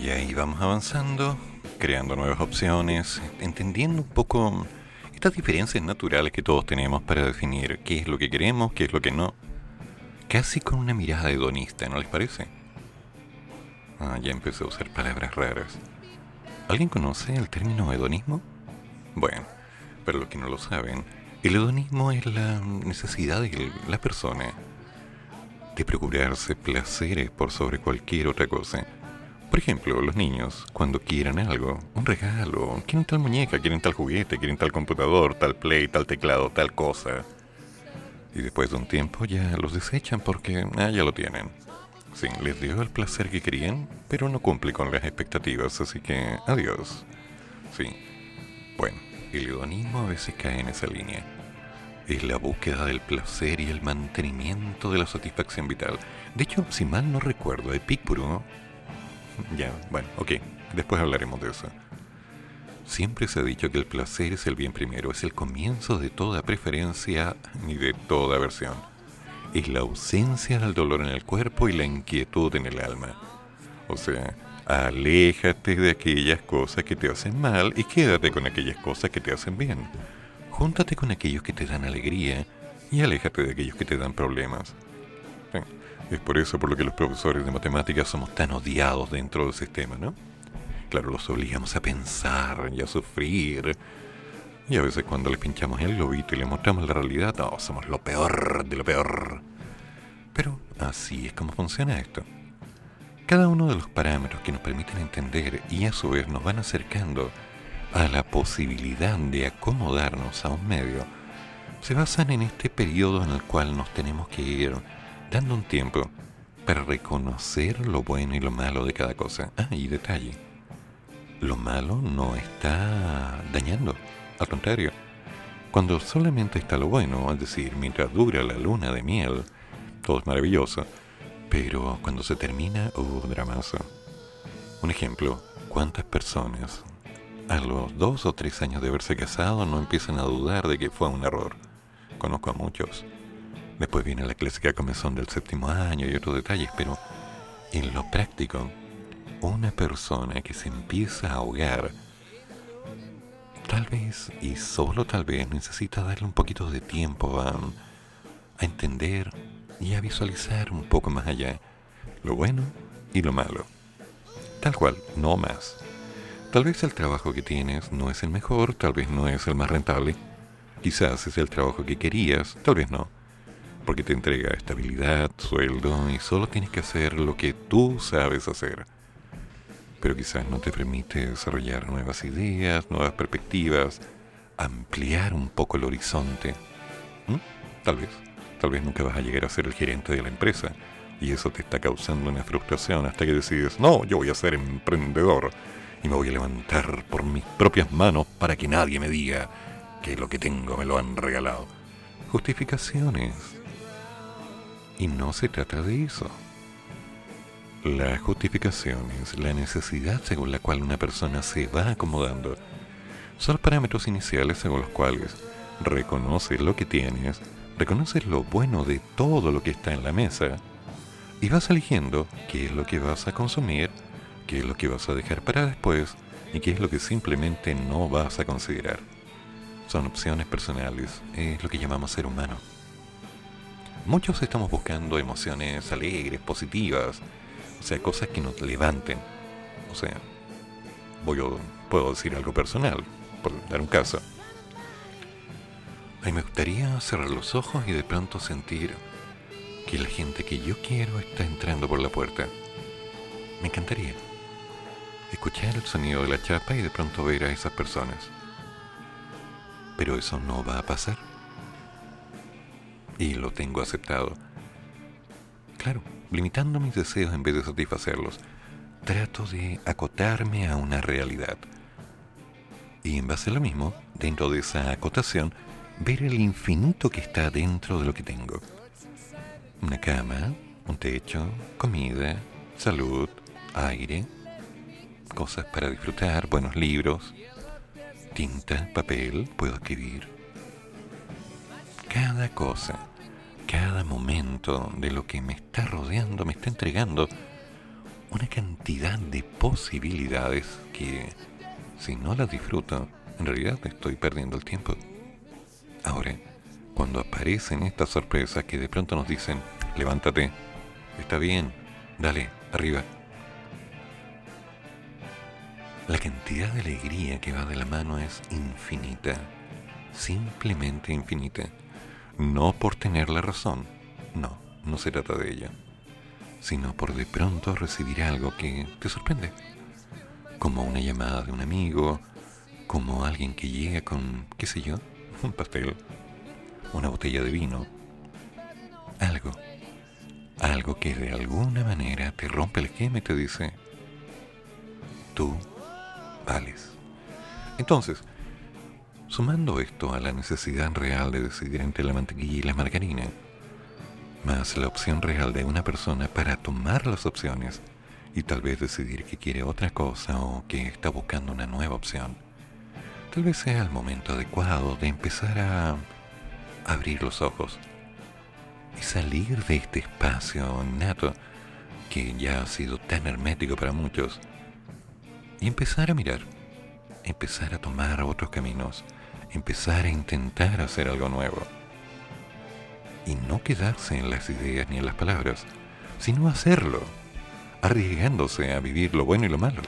Y ahí vamos avanzando, creando nuevas opciones, entendiendo un poco estas diferencias naturales que todos tenemos para definir qué es lo que queremos, qué es lo que no, casi con una mirada hedonista, ¿no les parece? Ah, ya empecé a usar palabras raras. ¿Alguien conoce el término hedonismo? Bueno, para los que no lo saben, el hedonismo es la necesidad de la persona de procurarse placeres por sobre cualquier otra cosa. Por ejemplo, los niños, cuando quieran algo, un regalo, quieren tal muñeca, quieren tal juguete, quieren tal computador, tal play, tal teclado, tal cosa. Y después de un tiempo ya los desechan porque ah, ya lo tienen. Sí, les dio el placer que querían, pero no cumple con las expectativas, así que adiós. Sí. Bueno, el hedonismo a veces cae en esa línea. Es la búsqueda del placer y el mantenimiento de la satisfacción vital. De hecho, si mal no recuerdo, Epicuro ya, bueno, ok. Después hablaremos de eso. Siempre se ha dicho que el placer es el bien primero, es el comienzo de toda preferencia y de toda aversión. Es la ausencia del dolor en el cuerpo y la inquietud en el alma. O sea, aléjate de aquellas cosas que te hacen mal y quédate con aquellas cosas que te hacen bien. Júntate con aquellos que te dan alegría y aléjate de aquellos que te dan problemas. Es por eso por lo que los profesores de matemáticas somos tan odiados dentro del sistema, ¿no? Claro, los obligamos a pensar y a sufrir. Y a veces cuando les pinchamos el globito y les mostramos la realidad, no, somos lo peor de lo peor. Pero así es como funciona esto. Cada uno de los parámetros que nos permiten entender y a su vez nos van acercando a la posibilidad de acomodarnos a un medio, se basan en este periodo en el cual nos tenemos que ir dando un tiempo para reconocer lo bueno y lo malo de cada cosa. Ah, y detalle, lo malo no está dañando, al contrario. Cuando solamente está lo bueno, es decir, mientras dura la luna de miel, todo es maravilloso, pero cuando se termina, uh, dramazo. Un ejemplo, ¿cuántas personas a los dos o tres años de haberse casado no empiezan a dudar de que fue un error? Conozco a muchos. Después viene la clásica comezón del séptimo año y otros detalles, pero en lo práctico, una persona que se empieza a ahogar, tal vez y solo tal vez necesita darle un poquito de tiempo a, a entender y a visualizar un poco más allá lo bueno y lo malo. Tal cual, no más. Tal vez el trabajo que tienes no es el mejor, tal vez no es el más rentable. Quizás es el trabajo que querías, tal vez no porque te entrega estabilidad, sueldo y solo tienes que hacer lo que tú sabes hacer. Pero quizás no te permite desarrollar nuevas ideas, nuevas perspectivas, ampliar un poco el horizonte. ¿Mm? Tal vez, tal vez nunca vas a llegar a ser el gerente de la empresa y eso te está causando una frustración hasta que decides, no, yo voy a ser emprendedor y me voy a levantar por mis propias manos para que nadie me diga que lo que tengo me lo han regalado. Justificaciones, y no se trata de eso. La justificación es la necesidad según la cual una persona se va acomodando. Son parámetros iniciales según los cuales reconoces lo que tienes, reconoces lo bueno de todo lo que está en la mesa y vas eligiendo qué es lo que vas a consumir, qué es lo que vas a dejar para después y qué es lo que simplemente no vas a considerar. Son opciones personales, es lo que llamamos ser humano. Muchos estamos buscando emociones alegres, positivas, o sea, cosas que nos levanten. O sea, voy a, puedo decir algo personal, por dar un caso. A mí me gustaría cerrar los ojos y de pronto sentir que la gente que yo quiero está entrando por la puerta. Me encantaría escuchar el sonido de la chapa y de pronto ver a esas personas. Pero eso no va a pasar y lo tengo aceptado. Claro, limitando mis deseos en vez de satisfacerlos, trato de acotarme a una realidad. Y en base a lo mismo, dentro de esa acotación, ver el infinito que está dentro de lo que tengo. Una cama, un techo, comida, salud, aire, cosas para disfrutar, buenos libros, tinta, papel, puedo escribir. Cada cosa cada momento de lo que me está rodeando me está entregando una cantidad de posibilidades que si no las disfruto, en realidad estoy perdiendo el tiempo. Ahora, cuando aparecen estas sorpresas que de pronto nos dicen, levántate. Está bien, dale, arriba. La cantidad de alegría que va de la mano es infinita, simplemente infinita. No por tener la razón, no, no se trata de ella, sino por de pronto recibir algo que te sorprende, como una llamada de un amigo, como alguien que llega con, qué sé yo, un pastel, una botella de vino, algo, algo que de alguna manera te rompe el esquema y te dice, tú vales. Entonces, sumando esto a la necesidad real de decidir entre la mantequilla y la margarina, más la opción real de una persona para tomar las opciones y tal vez decidir que quiere otra cosa o que está buscando una nueva opción, tal vez sea el momento adecuado de empezar a abrir los ojos y salir de este espacio nato que ya ha sido tan hermético para muchos y empezar a mirar, empezar a tomar otros caminos, empezar a intentar hacer algo nuevo. Y no quedarse en las ideas ni en las palabras, sino hacerlo, arriesgándose a vivir lo bueno y lo malo.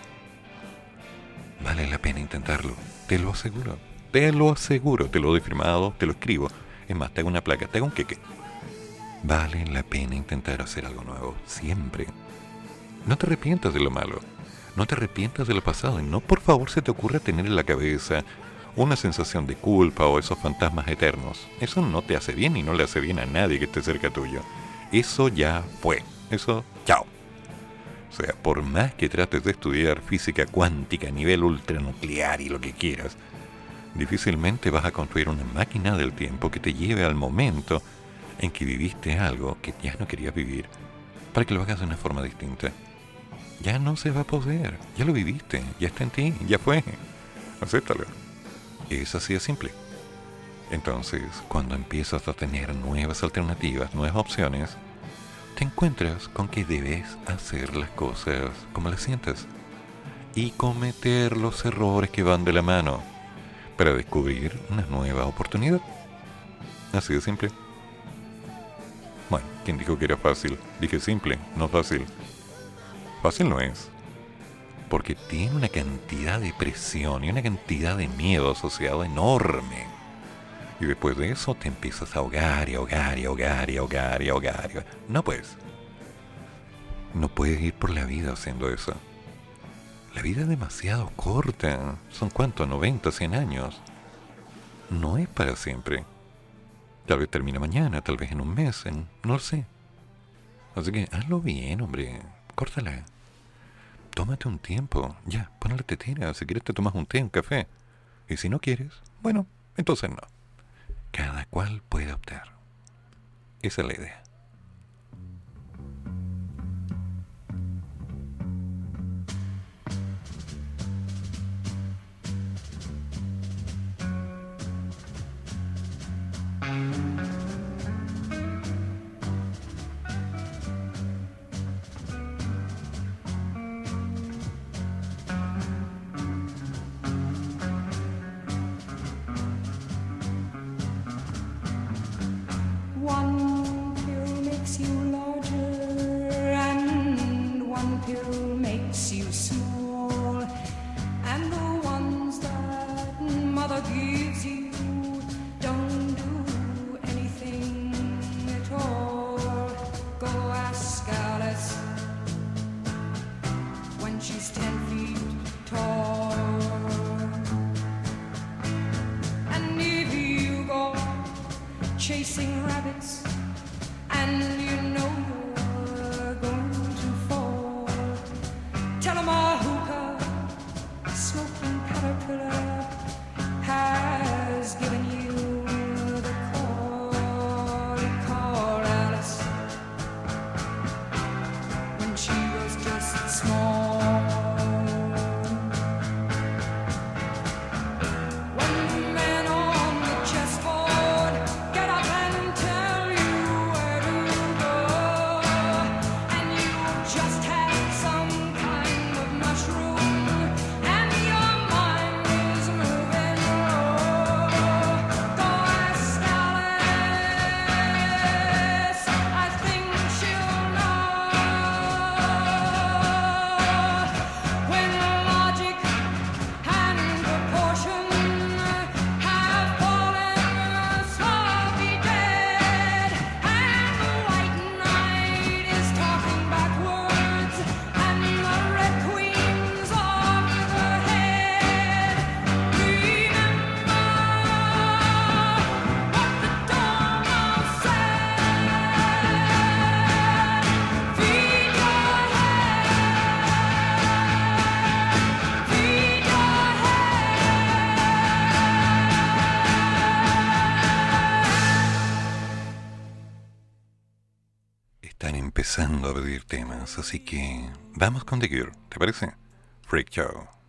Vale la pena intentarlo, te lo aseguro, te lo aseguro, te lo doy firmado, te lo escribo. Es más, te hago una placa, te hago un queque. Vale la pena intentar hacer algo nuevo, siempre. No te arrepientas de lo malo, no te arrepientas de lo pasado y no por favor se te ocurra tener en la cabeza una sensación de culpa o esos fantasmas eternos. Eso no te hace bien y no le hace bien a nadie que esté cerca tuyo. Eso ya fue. Eso, chao. O sea, por más que trates de estudiar física cuántica a nivel ultranuclear y lo que quieras, difícilmente vas a construir una máquina del tiempo que te lleve al momento en que viviste algo que ya no querías vivir para que lo hagas de una forma distinta. Ya no se va a poder, ya lo viviste, ya está en ti, ya fue. Acéptalo. Es así de simple. Entonces, cuando empiezas a tener nuevas alternativas, nuevas opciones, te encuentras con que debes hacer las cosas como las sientas y cometer los errores que van de la mano para descubrir una nueva oportunidad. Así de simple. Bueno, ¿quién dijo que era fácil? Dije simple, no fácil. Fácil no es. Porque tiene una cantidad de presión y una cantidad de miedo asociado enorme. Y después de eso te empiezas a ahogar y ahogar y ahogar y ahogar y ahogar. Y No puedes. No puedes ir por la vida haciendo eso. La vida es demasiado corta. ¿Son cuántos? ¿90, 100 años? No es para siempre. Tal vez termine mañana, tal vez en un mes, no lo sé. Así que hazlo bien, hombre. Córtala tómate un tiempo. Ya, ponle tetera. Si quieres te tomas un té, un café. Y si no quieres, bueno, entonces no. Cada cual puede optar. Esa es la idea. empezando a pedir temas, así que vamos con The Cure, ¿te parece? Freak Show.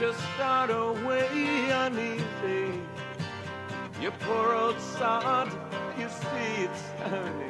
just start away uneasy. You poor old sod, you see it's turning.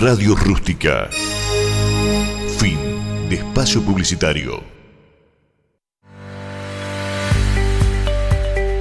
Radio Rústica. Fin de espacio publicitario.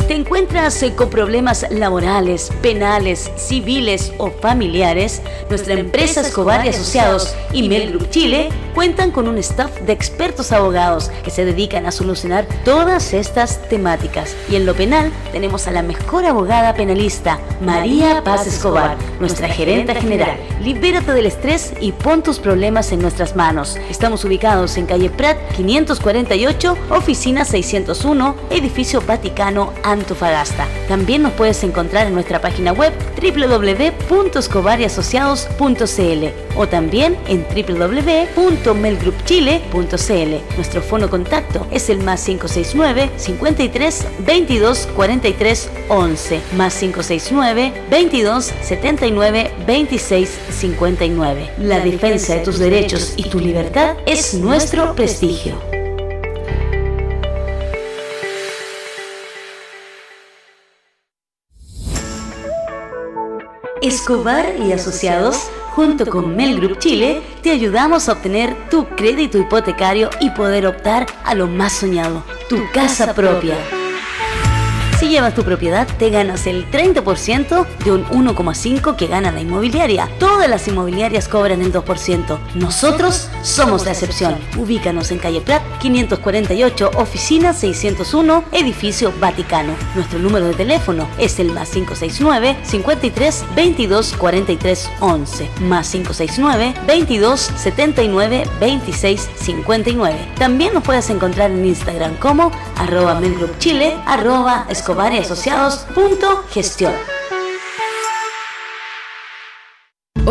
¿Te encuentras eh, con problemas laborales, penales, civiles o familiares? Nuestra empresa Escobar y Asociados y Mel Group Chile cuentan con un staff de expertos abogados que se dedican a solucionar todas estas temáticas. Y en lo penal tenemos a la mejor abogada penalista, María Paz Escobar, nuestra gerenta general. Libérate del estrés y pon tus problemas en nuestras manos. Estamos ubicados en calle Prat 548, oficina 601, edificio Vaticano, Antofagasta. También nos puedes encontrar en nuestra página web www.escobariasociados.cl o también en www.melgroupchile.cl. Nuestro fono contacto es el más 569 53 22 43 11 más 569 22 79 26 59. La defensa de tus derechos y tu libertad es nuestro prestigio. Escobar y Asociados, junto con Mel Group Chile, te ayudamos a obtener tu crédito hipotecario y poder optar a lo más soñado, tu casa propia. Si llevas tu propiedad, te ganas el 30% de un 1,5% que gana la inmobiliaria. Todas las inmobiliarias cobran el 2%. Nosotros somos la excepción. Ubícanos en calle Prat 548, oficina 601, edificio Vaticano. Nuestro número de teléfono es el más 569 53 22 43 11 más 569 22 79 26 59. También nos puedes encontrar en Instagram como arroba Chile, arroba Escobar Asociados punto gestión.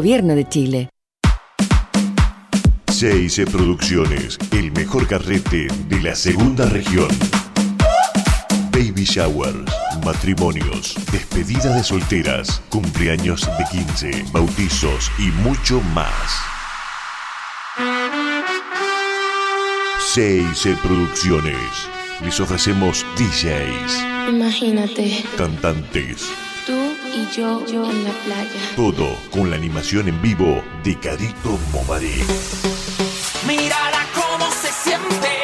Gobierno de Chile. CIC Producciones, el mejor carrete de la segunda región. Baby showers, matrimonios, despedidas de solteras, cumpleaños de 15, bautizos y mucho más. CIC Producciones. Les ofrecemos DJs. Imagínate. Cantantes y yo, yo en la playa. Todo con la animación en vivo de Carito Momaré. Mírala cómo se siente.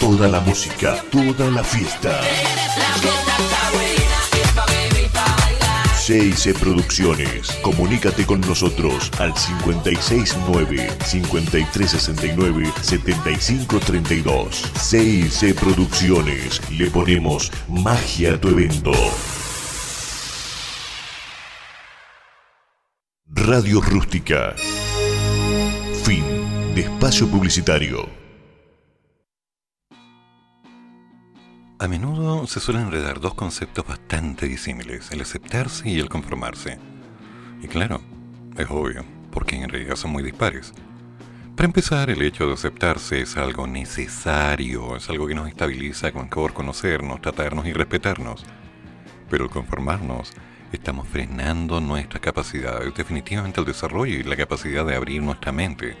Toda la música, toda la fiesta. CIC Producciones. Comunícate con nosotros al 569-5369-7532. CIC Producciones. Le ponemos magia a tu evento. Radio Rústica. Fin de espacio publicitario. A menudo se suelen enredar dos conceptos bastante disímiles, el aceptarse y el conformarse. Y claro, es obvio, porque en realidad son muy dispares. Para empezar, el hecho de aceptarse es algo necesario, es algo que nos estabiliza con conocernos, tratarnos y respetarnos. Pero el conformarnos estamos frenando nuestras capacidades, definitivamente el desarrollo y la capacidad de abrir nuestra mente.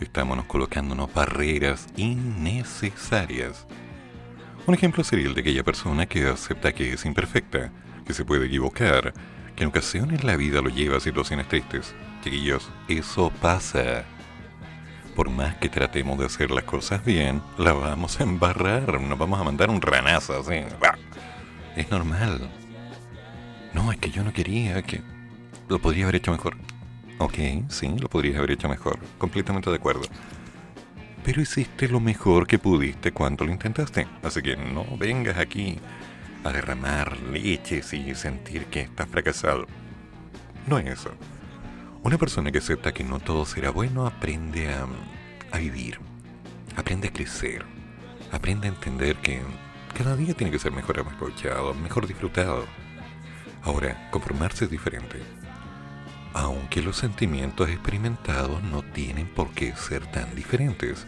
Estamos colocándonos barreras innecesarias. Un ejemplo sería el de aquella persona que acepta que es imperfecta, que se puede equivocar, que en ocasiones la vida lo lleva a situaciones tristes. Chiquillos, eso pasa. Por más que tratemos de hacer las cosas bien, la vamos a embarrar, nos vamos a mandar un ranazo así. Es normal. No, es que yo no quería, que lo podría haber hecho mejor. Ok, sí, lo podrías haber hecho mejor. Completamente de acuerdo. Pero hiciste lo mejor que pudiste cuando lo intentaste. Así que no vengas aquí a derramar leches y sentir que estás fracasado. No es eso. Una persona que acepta que no todo será bueno aprende a, a vivir. Aprende a crecer. Aprende a entender que cada día tiene que ser mejor aprovechado, mejor disfrutado. Ahora, conformarse es diferente. Aunque los sentimientos experimentados no tienen por qué ser tan diferentes.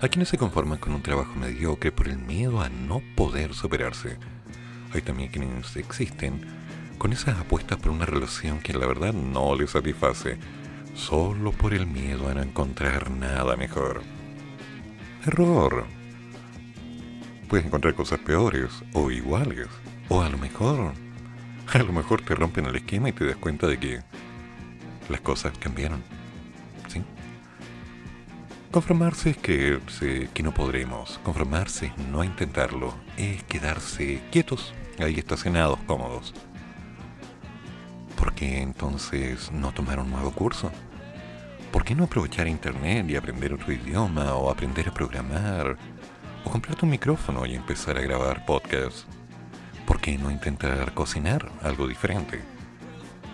Hay quienes se conforman con un trabajo mediocre por el miedo a no poder superarse. Hay también quienes existen con esas apuestas por una relación que la verdad no les satisface, solo por el miedo a no encontrar nada mejor. Error. Puedes encontrar cosas peores o iguales, o a lo mejor, a lo mejor te rompen el esquema y te das cuenta de que las cosas cambiaron. ¿Sí? Conformarse es que, que no podremos. Conformarse es no intentarlo. Es quedarse quietos, ahí estacionados, cómodos. ¿Por qué entonces no tomar un nuevo curso? ¿Por qué no aprovechar internet y aprender otro idioma o aprender a programar? O comprarte un micrófono y empezar a grabar podcasts. ¿Por qué no intentar cocinar algo diferente?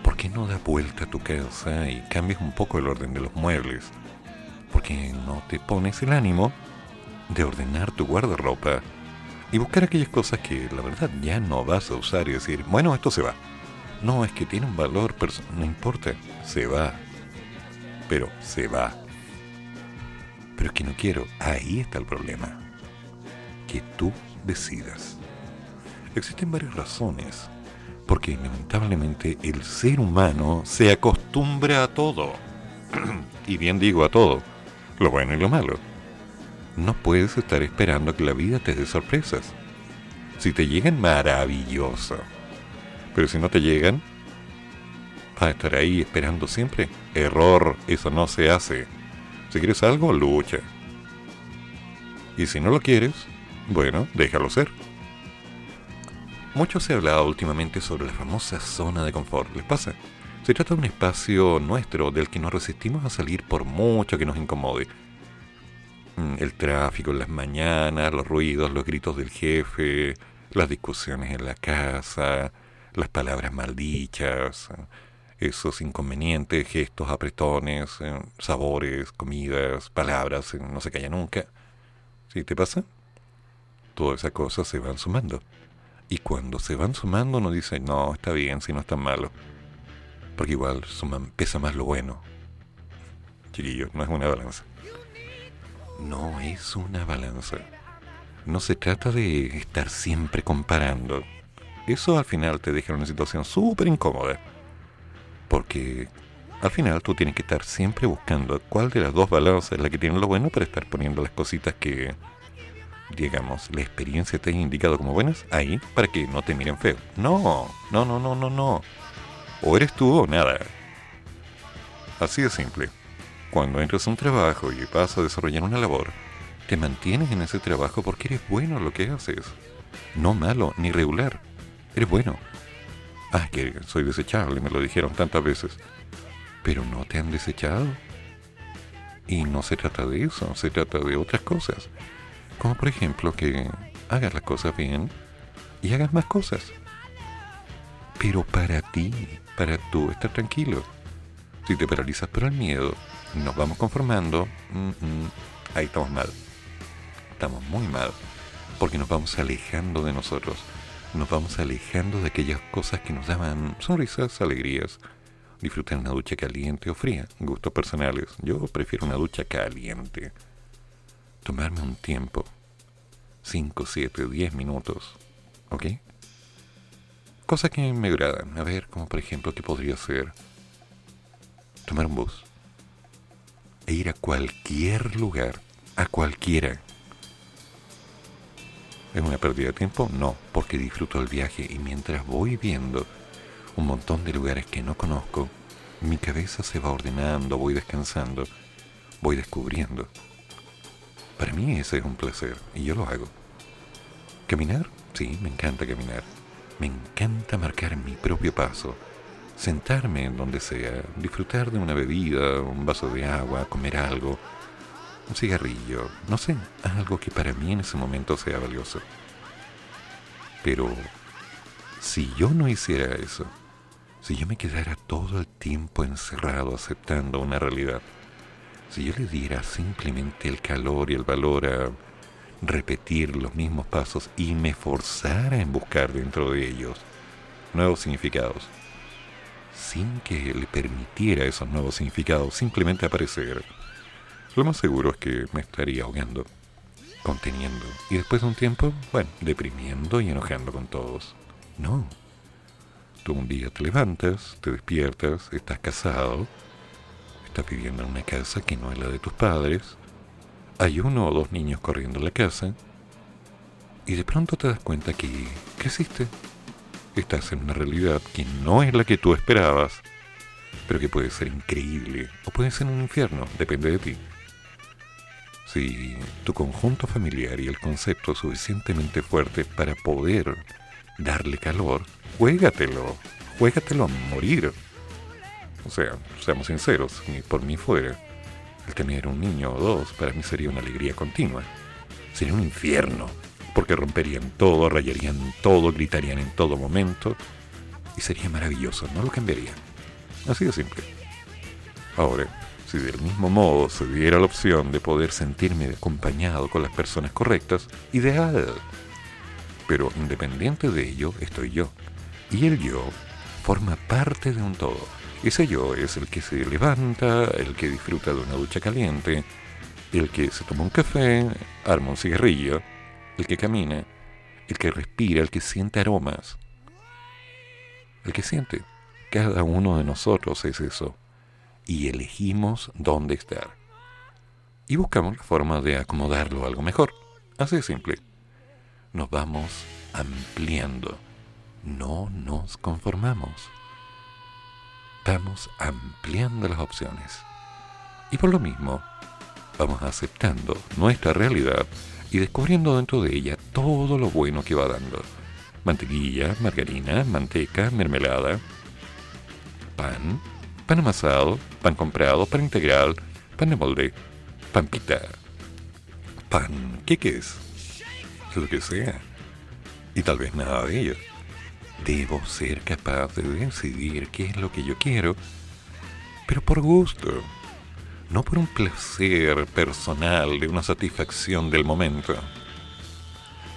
¿Por qué no das vuelta a tu casa y cambias un poco el orden de los muebles? ¿Por qué no te pones el ánimo de ordenar tu guardarropa y buscar aquellas cosas que la verdad ya no vas a usar y decir, bueno, esto se va? No, es que tiene un valor no importa, se va. Pero se va. Pero es que no quiero, ahí está el problema. Que tú decidas. Existen varias razones. Porque lamentablemente el ser humano se acostumbra a todo. y bien digo a todo. Lo bueno y lo malo. No puedes estar esperando que la vida te dé sorpresas. Si te llegan, maravilloso. Pero si no te llegan, a estar ahí esperando siempre. Error, eso no se hace. Si quieres algo, lucha. Y si no lo quieres, bueno, déjalo ser. Mucho se ha hablado últimamente sobre la famosa zona de confort. ¿Les pasa? Se trata de un espacio nuestro del que nos resistimos a salir por mucho que nos incomode. Mm, El tráfico en las mañanas, los ruidos, los gritos del jefe, las discusiones en la casa, las palabras maldichas, esos inconvenientes, gestos apretones, eh, sabores, comidas, palabras, eh, no se calla nunca. ¿Sí te pasa? Todas esas cosas se van sumando. Y cuando se van sumando uno dice, no, está bien, si no es tan malo. Porque igual suman, pesa más lo bueno. Chiquillos, no es una balanza. No es una balanza. No se trata de estar siempre comparando. Eso al final te deja en una situación súper incómoda. Porque al final tú tienes que estar siempre buscando cuál de las dos balanzas es la que tiene lo bueno para estar poniendo las cositas que, digamos, la experiencia te ha indicado como buenas ahí para que no te miren feo. No, no, no, no, no, no. O eres tú o nada. Así de simple. Cuando entras a un trabajo y vas a desarrollar una labor, te mantienes en ese trabajo porque eres bueno en lo que haces. No malo ni regular. Eres bueno. Ah, que soy desechable, me lo dijeron tantas veces. Pero no te han desechado. Y no se trata de eso, se trata de otras cosas. Como por ejemplo que hagas las cosas bien y hagas más cosas. Pero para ti, para tú estar tranquilo. Si te paralizas por el miedo nos vamos conformando, ahí estamos mal. Estamos muy mal. Porque nos vamos alejando de nosotros. Nos vamos alejando de aquellas cosas que nos daban sonrisas, alegrías. Disfrutar una ducha caliente o fría, gustos personales. Yo prefiero una ducha caliente. Tomarme un tiempo. 5, 7, 10 minutos. ¿Ok? Cosas que me agradan. A ver, como por ejemplo, ¿qué podría ser? Tomar un bus. E ir a cualquier lugar. A cualquiera. ¿Es una pérdida de tiempo? No, porque disfruto el viaje y mientras voy viendo un montón de lugares que no conozco, mi cabeza se va ordenando, voy descansando, voy descubriendo. Para mí ese es un placer y yo lo hago. ¿Caminar? Sí, me encanta caminar. Me encanta marcar mi propio paso, sentarme en donde sea, disfrutar de una bebida, un vaso de agua, comer algo, un cigarrillo, no sé, algo que para mí en ese momento sea valioso. Pero si yo no hiciera eso, si yo me quedara todo el tiempo encerrado aceptando una realidad, si yo le diera simplemente el calor y el valor a repetir los mismos pasos y me forzara en buscar dentro de ellos nuevos significados, sin que le permitiera esos nuevos significados simplemente aparecer, lo más seguro es que me estaría ahogando, conteniendo, y después de un tiempo, bueno, deprimiendo y enojando con todos. No. Tú un día te levantas, te despiertas, estás casado, estás viviendo en una casa que no es la de tus padres, hay uno o dos niños corriendo en la casa, y de pronto te das cuenta que creciste. Estás en una realidad que no es la que tú esperabas, pero que puede ser increíble o puede ser un infierno, depende de ti. Si tu conjunto familiar y el concepto suficientemente fuerte para poder darle calor, juégatelo, juégatelo a morir. O sea, seamos sinceros, ni por mí fuera. El tener un niño o dos para mí sería una alegría continua. Sería un infierno, porque romperían todo, rayarían todo, gritarían en todo momento, y sería maravilloso, no lo cambiaría. Así de simple. Ahora, si del mismo modo se diera la opción de poder sentirme acompañado con las personas correctas, ideal. Pero independiente de ello, estoy yo. Y el yo forma parte de un todo. Ese yo es el que se levanta, el que disfruta de una ducha caliente, el que se toma un café, arma un cigarrillo, el que camina, el que respira, el que siente aromas. El que siente. Cada uno de nosotros es eso. Y elegimos dónde estar. Y buscamos la forma de acomodarlo algo mejor. Así de simple. Nos vamos ampliando. No nos conformamos. Vamos ampliando las opciones. Y por lo mismo, vamos aceptando nuestra realidad y descubriendo dentro de ella todo lo bueno que va dando. Mantequilla, margarina, manteca, mermelada, pan, pan amasado, pan comprado, pan integral, pan de molde, pan pita, pan, ¿qué, qué es? Lo que sea. Y tal vez nada de ello. Debo ser capaz de decidir qué es lo que yo quiero, pero por gusto no por un placer personal de una satisfacción del momento.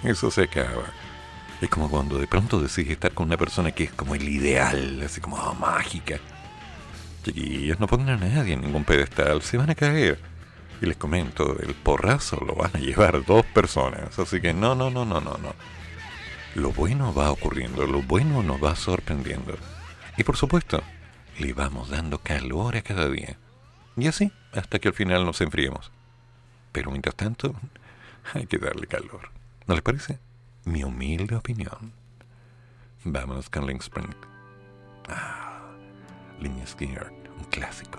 Eso se acaba. Es como cuando de pronto decides estar con una persona que es como el ideal, así como oh, mágica. Chiquillos, no pongan a nadie en ningún pedestal, se van a caer. Y les comento, el porrazo lo van a llevar dos personas, así que no, no, no, no, no, no. Lo bueno va ocurriendo, lo bueno nos va sorprendiendo. Y por supuesto, le vamos dando calor a cada día. Y así, hasta que al final nos enfriemos. Pero mientras tanto, hay que darle calor. ¿No les parece? Mi humilde opinión. Vámonos con Link Spring. Ah, Link Skinner, un clásico.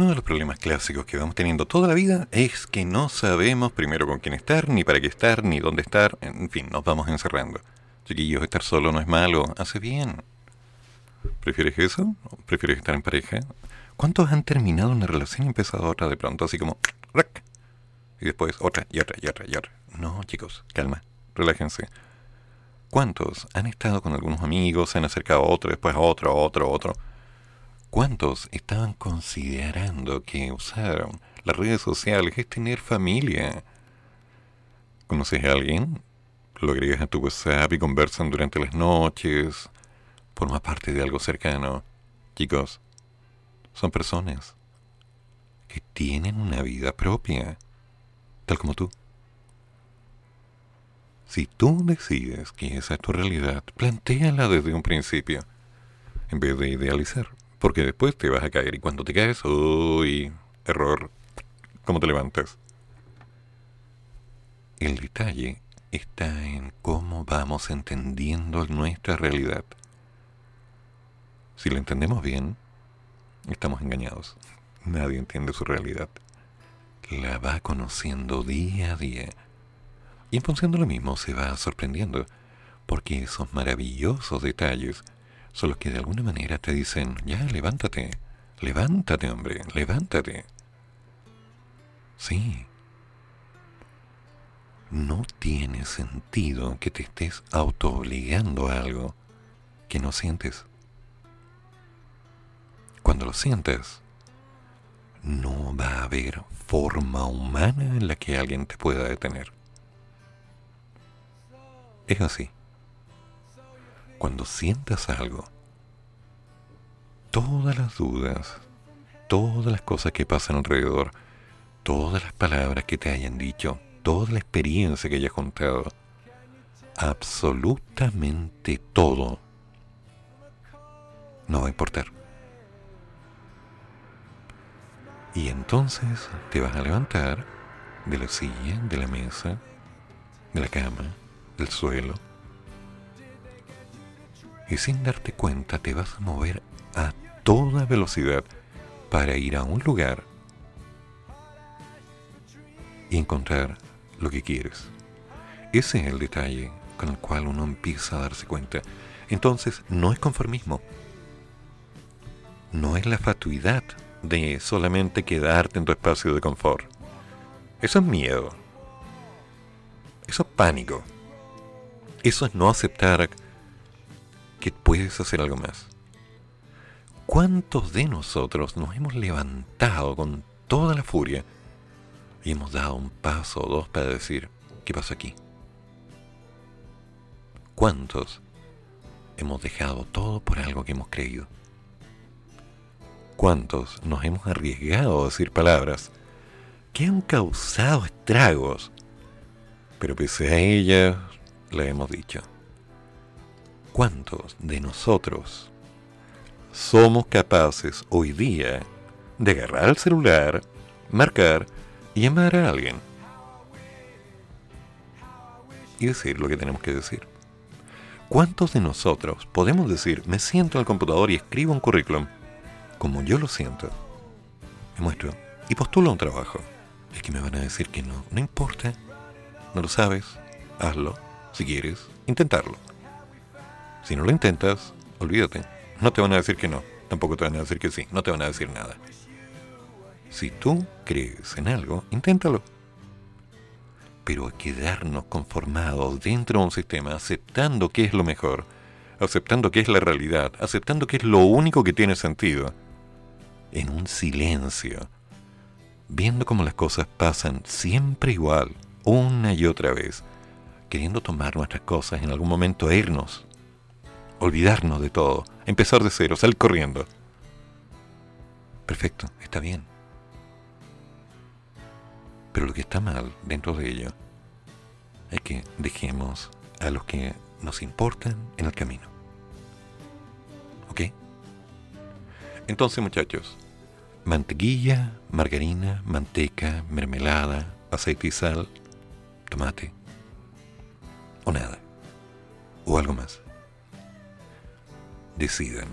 Uno de los problemas clásicos que vamos teniendo toda la vida es que no sabemos primero con quién estar, ni para qué estar, ni dónde estar. En fin, nos vamos encerrando. Chiquillos, estar solo no es malo, hace bien. ¿Prefieres eso? ¿Prefieres estar en pareja? ¿Cuántos han terminado una relación y empezado otra de pronto? Así como... ¡rac! Y después otra, y otra, y otra, y otra. No, chicos, calma, relájense. ¿Cuántos han estado con algunos amigos, se han acercado a otro, después a otro, a otro, a otro? ¿Cuántos estaban considerando que usar las redes sociales es tener familia? ¿Conoces a alguien? Lo agregas a tu WhatsApp y conversan durante las noches. Forma parte de algo cercano. Chicos, son personas que tienen una vida propia, tal como tú. Si tú decides que esa es tu realidad, plantéala desde un principio, en vez de idealizar porque después te vas a caer y cuando te caes, uy, error, ¿cómo te levantas? El detalle está en cómo vamos entendiendo nuestra realidad. Si la entendemos bien, estamos engañados. Nadie entiende su realidad. La va conociendo día a día. Y en función de lo mismo se va sorprendiendo, porque esos maravillosos detalles son los que de alguna manera te dicen, ya, levántate, levántate, hombre, levántate. Sí. No tiene sentido que te estés autoobligando a algo que no sientes. Cuando lo sientes, no va a haber forma humana en la que alguien te pueda detener. Es así cuando sientas algo, todas las dudas, todas las cosas que pasan alrededor, todas las palabras que te hayan dicho, toda la experiencia que hayas contado, absolutamente todo, no va a importar. Y entonces te vas a levantar de la silla, de la mesa, de la cama, del suelo, y sin darte cuenta te vas a mover a toda velocidad para ir a un lugar y encontrar lo que quieres. Ese es el detalle con el cual uno empieza a darse cuenta. Entonces, no es conformismo. No es la fatuidad de solamente quedarte en tu espacio de confort. Eso es miedo. Eso es pánico. Eso es no aceptar que puedes hacer algo más. ¿Cuántos de nosotros nos hemos levantado con toda la furia y hemos dado un paso o dos para decir, ¿qué pasa aquí? ¿Cuántos hemos dejado todo por algo que hemos creído? ¿Cuántos nos hemos arriesgado a decir palabras que han causado estragos, pero pese a ellas le hemos dicho? ¿Cuántos de nosotros somos capaces hoy día de agarrar el celular, marcar y llamar a alguien? Y decir lo que tenemos que decir. ¿Cuántos de nosotros podemos decir, me siento en el computador y escribo un currículum como yo lo siento? Me muestro y postulo un trabajo. Es que me van a decir que no. No importa. No lo sabes. Hazlo. Si quieres, intentarlo. Si no lo intentas, olvídate. No te van a decir que no. Tampoco te van a decir que sí. No te van a decir nada. Si tú crees en algo, inténtalo. Pero quedarnos conformados dentro de un sistema, aceptando que es lo mejor, aceptando que es la realidad, aceptando que es lo único que tiene sentido, en un silencio, viendo cómo las cosas pasan siempre igual, una y otra vez, queriendo tomar nuestras cosas en algún momento e irnos, olvidarnos de todo, empezar de cero, salir corriendo. Perfecto, está bien. Pero lo que está mal dentro de ello es que dejemos a los que nos importan en el camino. ¿Ok? Entonces muchachos, mantequilla, margarina, manteca, mermelada, aceite y sal, tomate, o nada, o algo más decidan.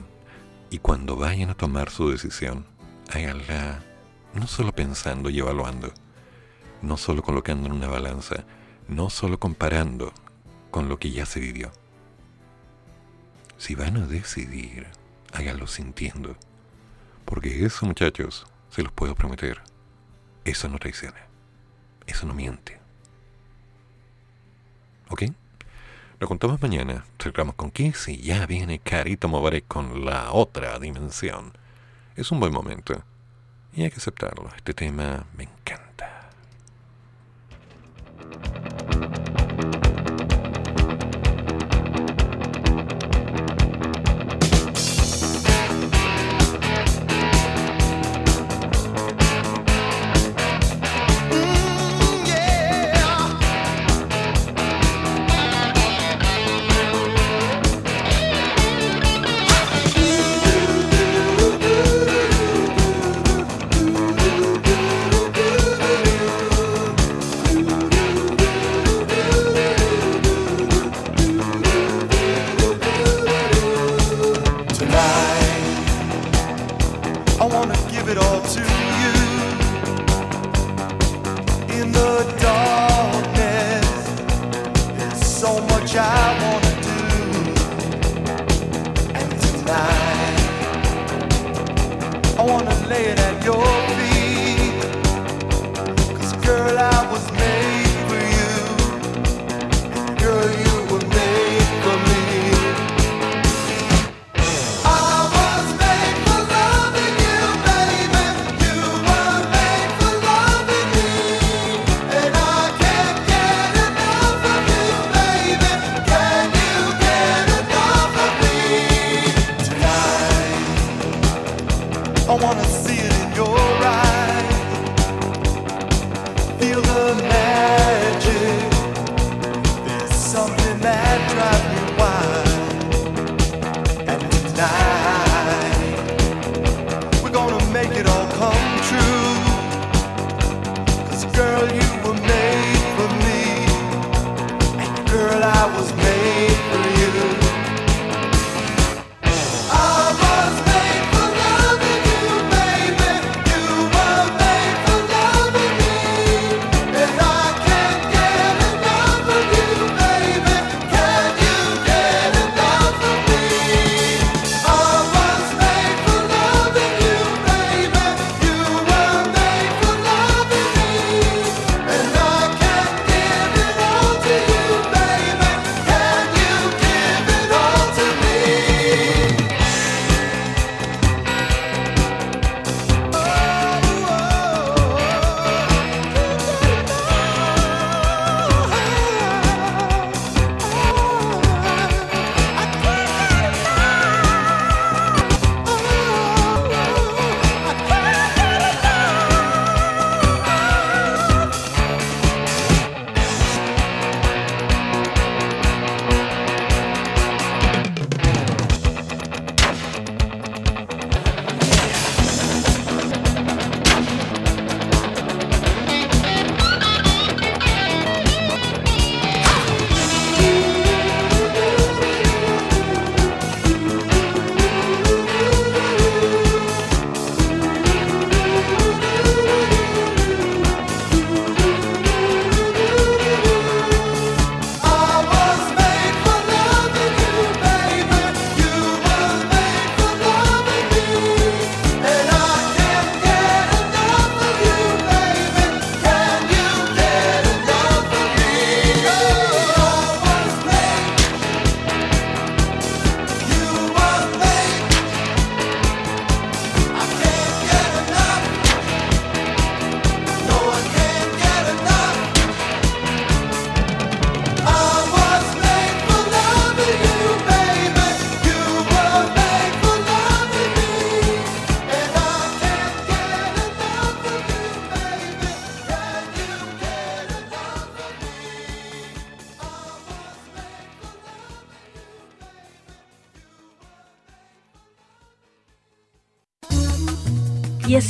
Y cuando vayan a tomar su decisión, háganla no solo pensando y evaluando, no solo colocando en una balanza, no solo comparando con lo que ya se vivió. Si van a decidir, háganlo sintiendo. Porque eso, muchachos, se los puedo prometer, eso no traiciona, eso no miente. ¿Ok? Lo contamos mañana. Cerramos con Kiss y ya viene Carito Movaré con la otra dimensión. Es un buen momento. Y hay que aceptarlo. Este tema me encanta.